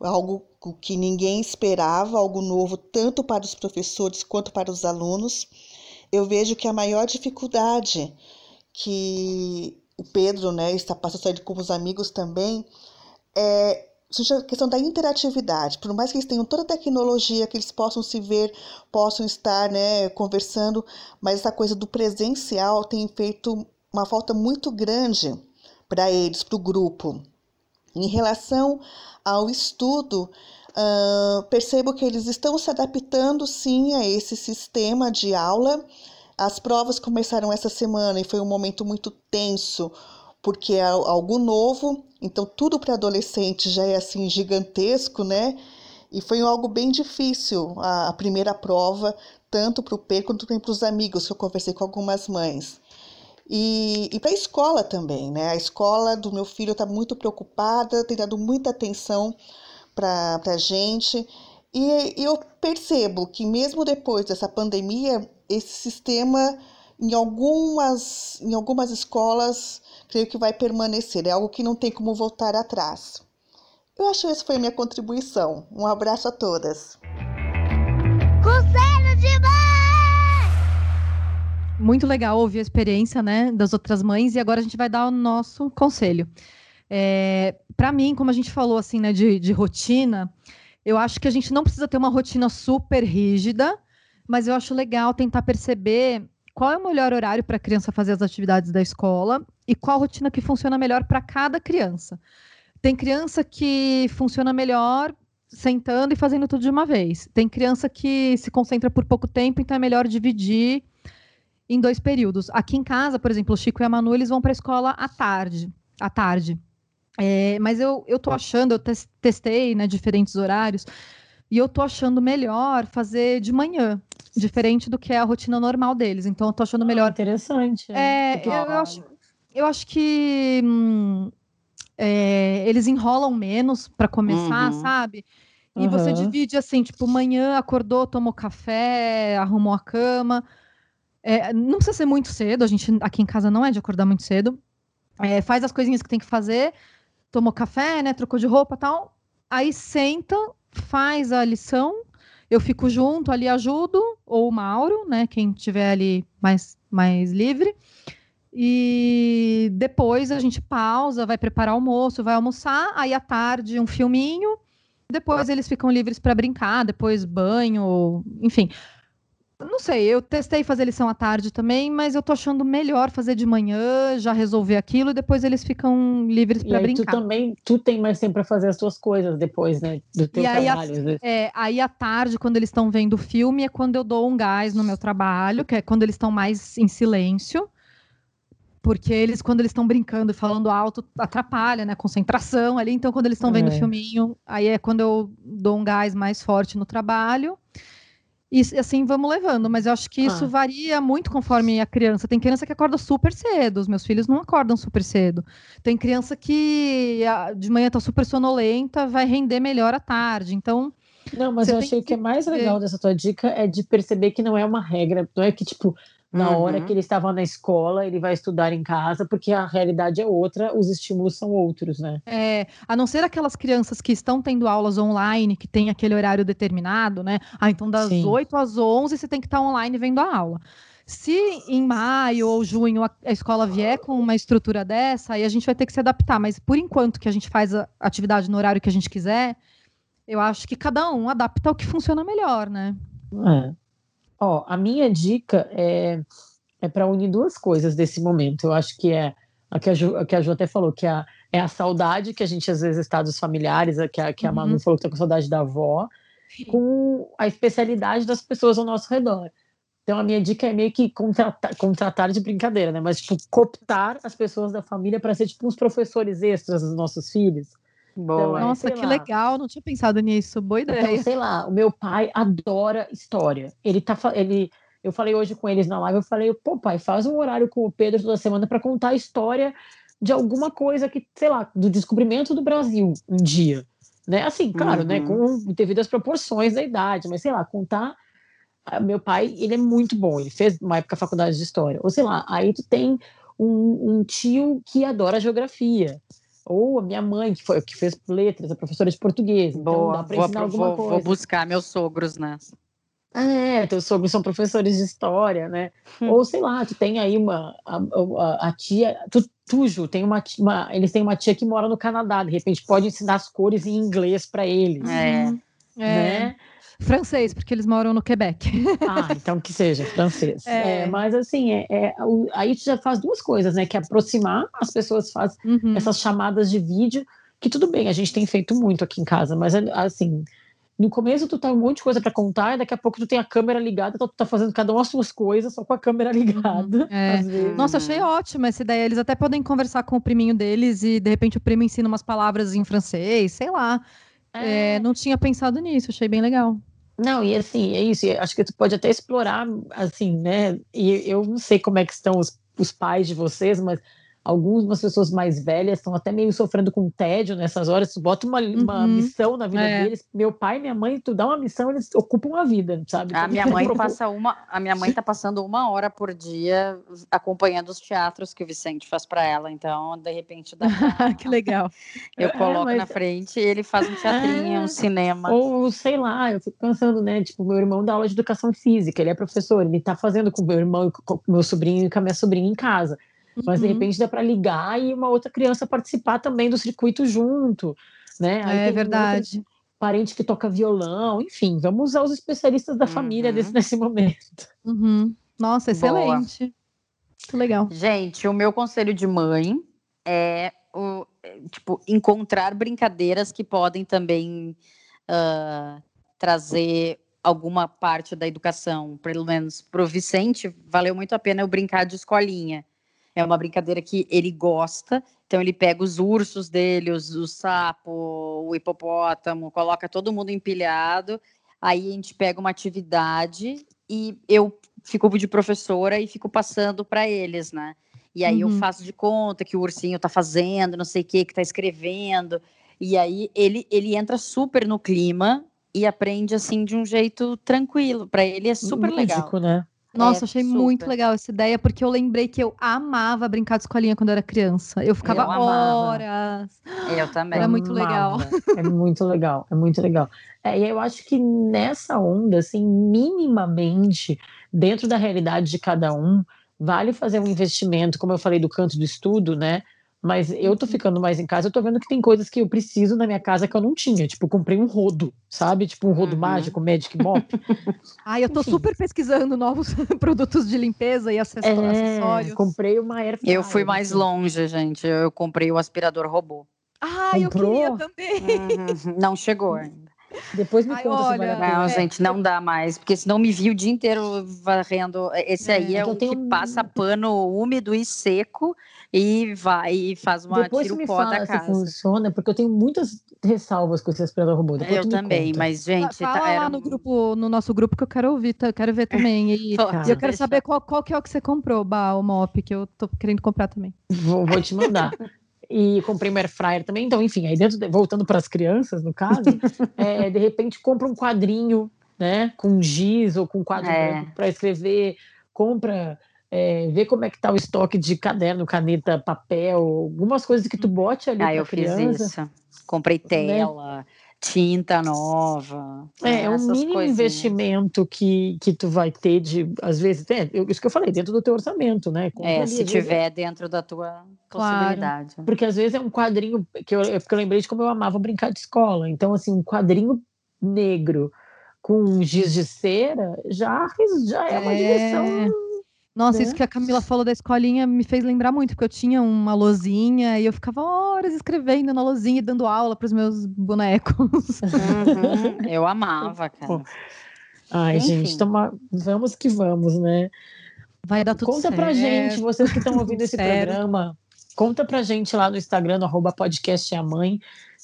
algo que ninguém esperava, algo novo tanto para os professores quanto para os alunos, eu vejo que a maior dificuldade que o Pedro né, está passando com os amigos também é a questão da interatividade. Por mais que eles tenham toda a tecnologia, que eles possam se ver, possam estar né, conversando, mas essa coisa do presencial tem feito uma falta muito grande para eles, para o grupo. Em relação ao estudo, uh, percebo que eles estão se adaptando sim a esse sistema de aula. As provas começaram essa semana e foi um momento muito tenso, porque é algo novo, então tudo para adolescente já é assim gigantesco, né? E foi algo bem difícil a, a primeira prova, tanto para o P quanto para os amigos, que eu conversei com algumas mães. E, e para a escola também, né? A escola do meu filho está muito preocupada, tem dado muita atenção para a gente. E, eu percebo que mesmo depois dessa pandemia, esse sistema em algumas, em algumas escolas creio que vai permanecer, é algo que não tem como voltar atrás. Eu acho que essa foi a minha contribuição. Um abraço a todas. Conselho de mãe! Muito legal ouvir a experiência né, das outras mães e agora a gente vai dar o nosso conselho. É, Para mim, como a gente falou assim, né, de, de rotina, eu acho que a gente não precisa ter uma rotina super rígida, mas eu acho legal tentar perceber qual é o melhor horário para a criança fazer as atividades da escola e qual rotina que funciona melhor para cada criança. Tem criança que funciona melhor sentando e fazendo tudo de uma vez. Tem criança que se concentra por pouco tempo, então é melhor dividir em dois períodos. Aqui em casa, por exemplo, o Chico e a Manu, eles vão para a escola à tarde. À tarde. É, mas eu, eu tô achando, eu testei né, diferentes horários, e eu tô achando melhor fazer de manhã, diferente do que é a rotina normal deles. Então eu tô achando melhor. Ah, interessante. É, eu, eu, acho, eu acho que hum, é, eles enrolam menos para começar, uhum. sabe? E uhum. você divide assim, tipo, manhã acordou, tomou café, arrumou a cama. É, não precisa ser muito cedo, a gente aqui em casa não é de acordar muito cedo. É, faz as coisinhas que tem que fazer, tomou café, né? Trocou de roupa tal. Aí senta, faz a lição, eu fico junto ali, ajudo, ou o Mauro, né? Quem tiver ali mais, mais livre. E depois a gente pausa, vai preparar almoço, vai almoçar, aí à tarde um filminho, depois eles ficam livres para brincar, depois banho, enfim. Não sei, eu testei fazer lição à tarde também, mas eu tô achando melhor fazer de manhã, já resolver aquilo e depois eles ficam livres para brincar. Tu também, tu tem mais tempo para fazer as tuas coisas depois, né? Do teu e aí, trabalho. A, é, aí à tarde, quando eles estão vendo o filme, é quando eu dou um gás no meu trabalho, que é quando eles estão mais em silêncio porque eles, quando eles estão brincando e falando alto, atrapalha, né? Concentração ali. Então, quando eles estão vendo o é. filminho, aí é quando eu dou um gás mais forte no trabalho. E assim vamos levando, mas eu acho que isso ah. varia muito conforme a criança. Tem criança que acorda super cedo, os meus filhos não acordam super cedo. Tem criança que de manhã tá super sonolenta, vai render melhor à tarde. Então. Não, mas eu achei que... que é mais legal dessa tua dica é de perceber que não é uma regra, não é que, tipo, na uhum. hora que ele estava na escola, ele vai estudar em casa, porque a realidade é outra, os estímulos são outros, né? É, a não ser aquelas crianças que estão tendo aulas online, que tem aquele horário determinado, né? Ah, então das Sim. 8 às 11 você tem que estar online vendo a aula. Se em maio ou junho a, escola vier com uma estrutura dessa, aí a gente vai ter que se adaptar. Mas por enquanto que a gente faz a atividade no horário que a gente quiser, eu acho que cada um adapta o que funciona melhor, né? É. Ó, a minha dica é, é para unir duas coisas desse momento. Eu acho que é a que a Ju, a que a Ju até falou, que é a, é a saudade que a gente às vezes está dos familiares, a que a, que a Manu uhum. falou que está com saudade da avó, com a especialidade das pessoas ao nosso redor. Então a minha dica é meio que contratar, contratar de brincadeira, né? Mas tipo cooptar as pessoas da família para ser tipo uns professores extras dos nossos filhos. Boa. Então, é, Nossa, que lá. legal, não tinha pensado nisso. Boa então, ideia. Então, sei lá, o meu pai adora história. Ele tá ele eu falei hoje com eles na live, eu falei, pô, pai, faz um horário com o Pedro toda semana para contar a história de alguma coisa que, sei lá, do descobrimento do Brasil um dia. Né? Assim, claro, né, uhum. né, com devidas proporções da idade, mas sei lá, contar ah, meu pai, ele é muito bom, ele fez uma época faculdade de história. Ou sei lá, aí tu tem um, um tio que adora geografia ou a minha mãe, que foi que fez letras, a professora de português. Então Boa, dá para ensinar vou, alguma vou, coisa. Vou buscar meus sogros nessa. É, teus sogros são professores de história, né? Hum. Ou sei lá, tu tem aí uma a, a, a tia, tu, tu Ju, tem uma, uma, eles têm uma tia que mora no Canadá, de repente pode ensinar as cores em inglês para eles. É. Né? É. Francês, porque eles moram no Quebec. <laughs> Ah, então que seja francês. É. É, mas assim, é, é, aí tu já faz duas coisas, né? Que é aproximar, as pessoas fazem uhum. essas chamadas de vídeo, que tudo bem, a gente tem feito muito aqui em casa, mas assim, no começo tu tá um monte de coisa para contar, e daqui a pouco tu tem a câmera ligada, então tu tá fazendo cada uma as suas coisas, só com a câmera uhum. ligada. Uhum. É. Nossa, achei ótima essa ideia. Eles até podem conversar com o priminho deles e de repente o primo ensina umas palavras em francês, sei lá. É... É, não tinha pensado nisso, achei bem legal. Não, e assim, é isso. Acho que tu pode até explorar, assim, né? E eu não sei como é que estão os, os pais de vocês, mas algumas pessoas mais velhas estão até meio sofrendo com tédio nessas horas. Tu bota uma, uhum. uma missão na vida é. deles. Meu pai e minha mãe, tu dá uma missão, eles ocupam a vida, sabe? A minha <laughs> mãe passa uma, a minha mãe tá passando uma hora por dia acompanhando os teatros que o Vicente faz para ela. Então, de repente, dá <laughs> pra... que legal. Eu coloco é, mas... na frente e ele faz um teatrinho, um é. cinema. Ou sei lá, eu fico pensando, né? Tipo, meu irmão dá aula de educação física, ele é professor, ele tá fazendo com o meu irmão, com meu sobrinho e com a minha sobrinha em casa. Mas de uhum. repente dá para ligar e uma outra criança participar também do circuito junto, né? Aí é verdade. Parente que toca violão, enfim, vamos usar os especialistas da uhum. família desse, <laughs> nesse momento. Uhum. Nossa, excelente. Boa. Muito legal. Gente, o meu conselho de mãe é o, tipo, encontrar brincadeiras que podem também uh, trazer alguma parte da educação, pelo menos para o Vicente, valeu muito a pena eu brincar de escolinha. É uma brincadeira que ele gosta, então ele pega os ursos dele, os, o sapo, o hipopótamo, coloca todo mundo empilhado. Aí a gente pega uma atividade e eu fico de professora e fico passando para eles, né? E aí uhum. eu faço de conta que o ursinho tá fazendo, não sei o que, que tá escrevendo. E aí ele, ele entra super no clima e aprende assim de um jeito tranquilo. Para ele é super Lúdico, legal. né? Nossa, é, achei super. muito legal essa ideia, porque eu lembrei que eu amava brincar de escolinha quando eu era criança. Eu ficava eu horas. Eu também. Era muito legal. É muito legal, é muito legal. É, e eu acho que nessa onda, assim, minimamente, dentro da realidade de cada um, vale fazer um investimento, como eu falei do canto do estudo, né? Mas eu tô uhum. ficando mais em casa, eu tô vendo que tem coisas que eu preciso na minha casa que eu não tinha. Tipo, comprei um rodo, sabe? Tipo, um rodo uhum. mágico, Magic Mop. <laughs> Ai, eu tô Enfim. super pesquisando novos <laughs> produtos de limpeza e é, acessórios. Comprei uma air Eu fui mais longe, gente. Eu comprei o aspirador robô. Ah, Comprou? eu queria também. Uhum. Não chegou <laughs> ainda. Depois me Ai, conta olha, Não, gente, não dá mais, porque senão me vi o dia inteiro varrendo. Esse é, aí é, é o que passa pano úmido e seco e vai e faz uma Depois tiro me pó fala da casa. Se funciona, porque eu tenho muitas ressalvas com esse aspirador robô. Depois eu também, conta. mas gente, fala tá, lá no grupo, no nosso grupo que eu quero ouvir, eu quero ver também. <laughs> E, tá. e eu quero saber qual, qual que é o que você comprou, Bah, o Mop, que eu tô querendo comprar também. Vou, vou te mandar. <laughs> e comprei uma air fryer também. Então, enfim, aí dentro, de, voltando para as crianças, no caso, <laughs> é, de repente compra um quadrinho, né, com giz ou com quadro é. para escrever, compra, é, vê como é que tá o estoque de caderno, caneta, papel, algumas coisas que tu bote ali ah, eu criança. fiz isso. Comprei né? tela. Né? Tinta nova. É, é um mínimo coisinhas. investimento que, que tu vai ter de, às vezes, é, isso que eu falei, dentro do teu orçamento, né? Compra é, ali, se tiver vezes, dentro da tua possibilidade. Claro, porque às vezes é um quadrinho, que eu, é porque eu lembrei de como eu amava brincar de escola, então assim, um quadrinho negro com giz de cera já, já é uma é... direção nossa, isso né? que a Camila falou da escolinha me fez lembrar muito, porque eu tinha uma lozinha e eu ficava horas escrevendo na lozinha e dando aula para os meus bonecos. <laughs> Uhum, eu amava, <laughs> cara. Ai, Enfim. gente, toma... vamos que vamos, né? Vai dar tudo Conta certo. pra gente, vocês que estão <laughs> ouvindo esse certo. programa, conta pra gente lá no Instagram, no arroba podcast a mãe, o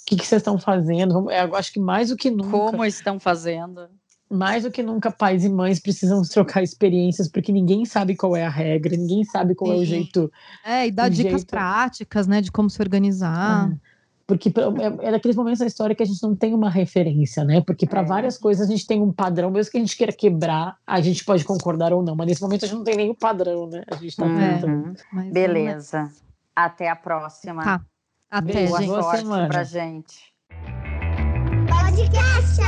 que, que vocês estão fazendo. Eu acho que mais do que nunca. Como estão fazendo? Mais do que nunca, pais e mães precisam <laughs> trocar experiências, porque ninguém sabe qual é a regra, ninguém sabe qual Sim. é o jeito. É, e dar dicas jeito... práticas, né, de como se organizar. É. Porque é, é daqueles momentos da história que a gente não tem uma referência, né? Porque para é. várias coisas a gente tem um padrão, mesmo que a gente queira quebrar, a gente pode concordar ou não, mas nesse momento a gente não tem nenhum padrão, né? A gente tá uhum. Beleza. Até a próxima. Tá. Até, Boa gente. Boa semana. pra gente. Podcast!